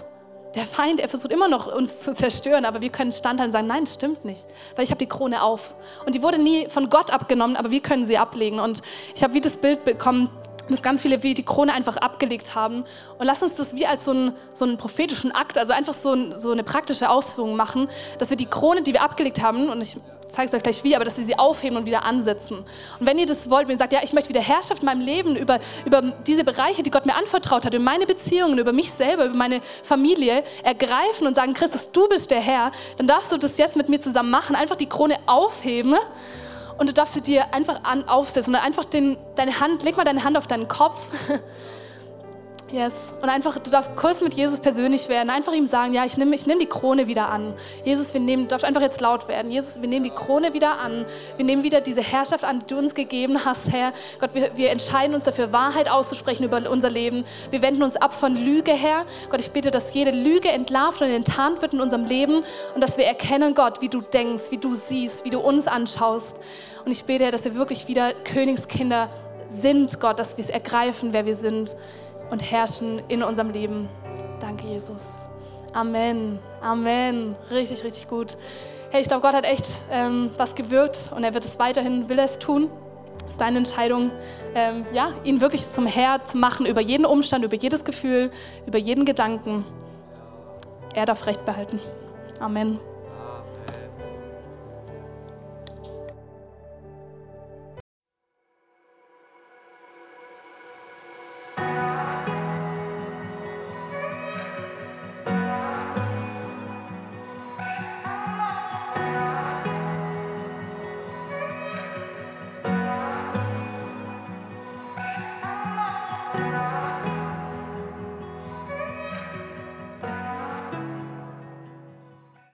Der Feind, er versucht immer noch uns zu zerstören, aber wir können standhalten und sagen, nein, stimmt nicht, weil ich habe die Krone auf. Und die wurde nie von Gott abgenommen, aber wir können sie ablegen. Und ich habe wie das Bild bekommen, dass ganz viele wie die Krone einfach abgelegt haben. Und lass uns das wie als so einen, so einen prophetischen Akt, also einfach so, ein, so eine praktische Ausführung machen, dass wir die Krone, die wir abgelegt haben, und ich zeige es euch gleich wie, aber dass wir sie aufheben und wieder ansetzen. Und wenn ihr das wollt, wenn ihr sagt, ja, ich möchte wieder Herrschaft in meinem Leben über, über diese Bereiche, die Gott mir anvertraut hat, über meine Beziehungen, über mich selber, über meine Familie, ergreifen und sagen, Christus, du bist der Herr, dann darfst du das jetzt mit mir zusammen machen, einfach die Krone aufheben und du darfst sie dir einfach an, aufsetzen und einfach den, deine Hand, leg mal deine Hand auf deinen Kopf Yes. Und einfach, du darfst kurz mit Jesus persönlich werden, einfach ihm sagen, ja, ich nehme ich nehm die Krone wieder an. Jesus, wir nehmen, du darfst einfach jetzt laut werden. Jesus, wir nehmen die Krone wieder an. Wir nehmen wieder diese Herrschaft an, die du uns gegeben hast, Herr. Gott, wir, wir entscheiden uns dafür, Wahrheit auszusprechen über unser Leben. Wir wenden uns ab von Lüge, Herr. Gott, ich bitte, dass jede Lüge entlarvt und enttarnt wird in unserem Leben und dass wir erkennen, Gott, wie du denkst, wie du siehst, wie du uns anschaust. Und ich bete, dass wir wirklich wieder Königskinder sind, Gott, dass wir es ergreifen, wer wir sind und herrschen in unserem Leben. Danke, Jesus. Amen. Amen. Richtig, richtig gut. Hey, ich glaube, Gott hat echt ähm, was gewirkt und er wird es weiterhin, will er es tun. Es ist deine Entscheidung, ähm, ja, ihn wirklich zum Herr zu machen über jeden Umstand, über jedes Gefühl, über jeden Gedanken. Er darf Recht behalten. Amen.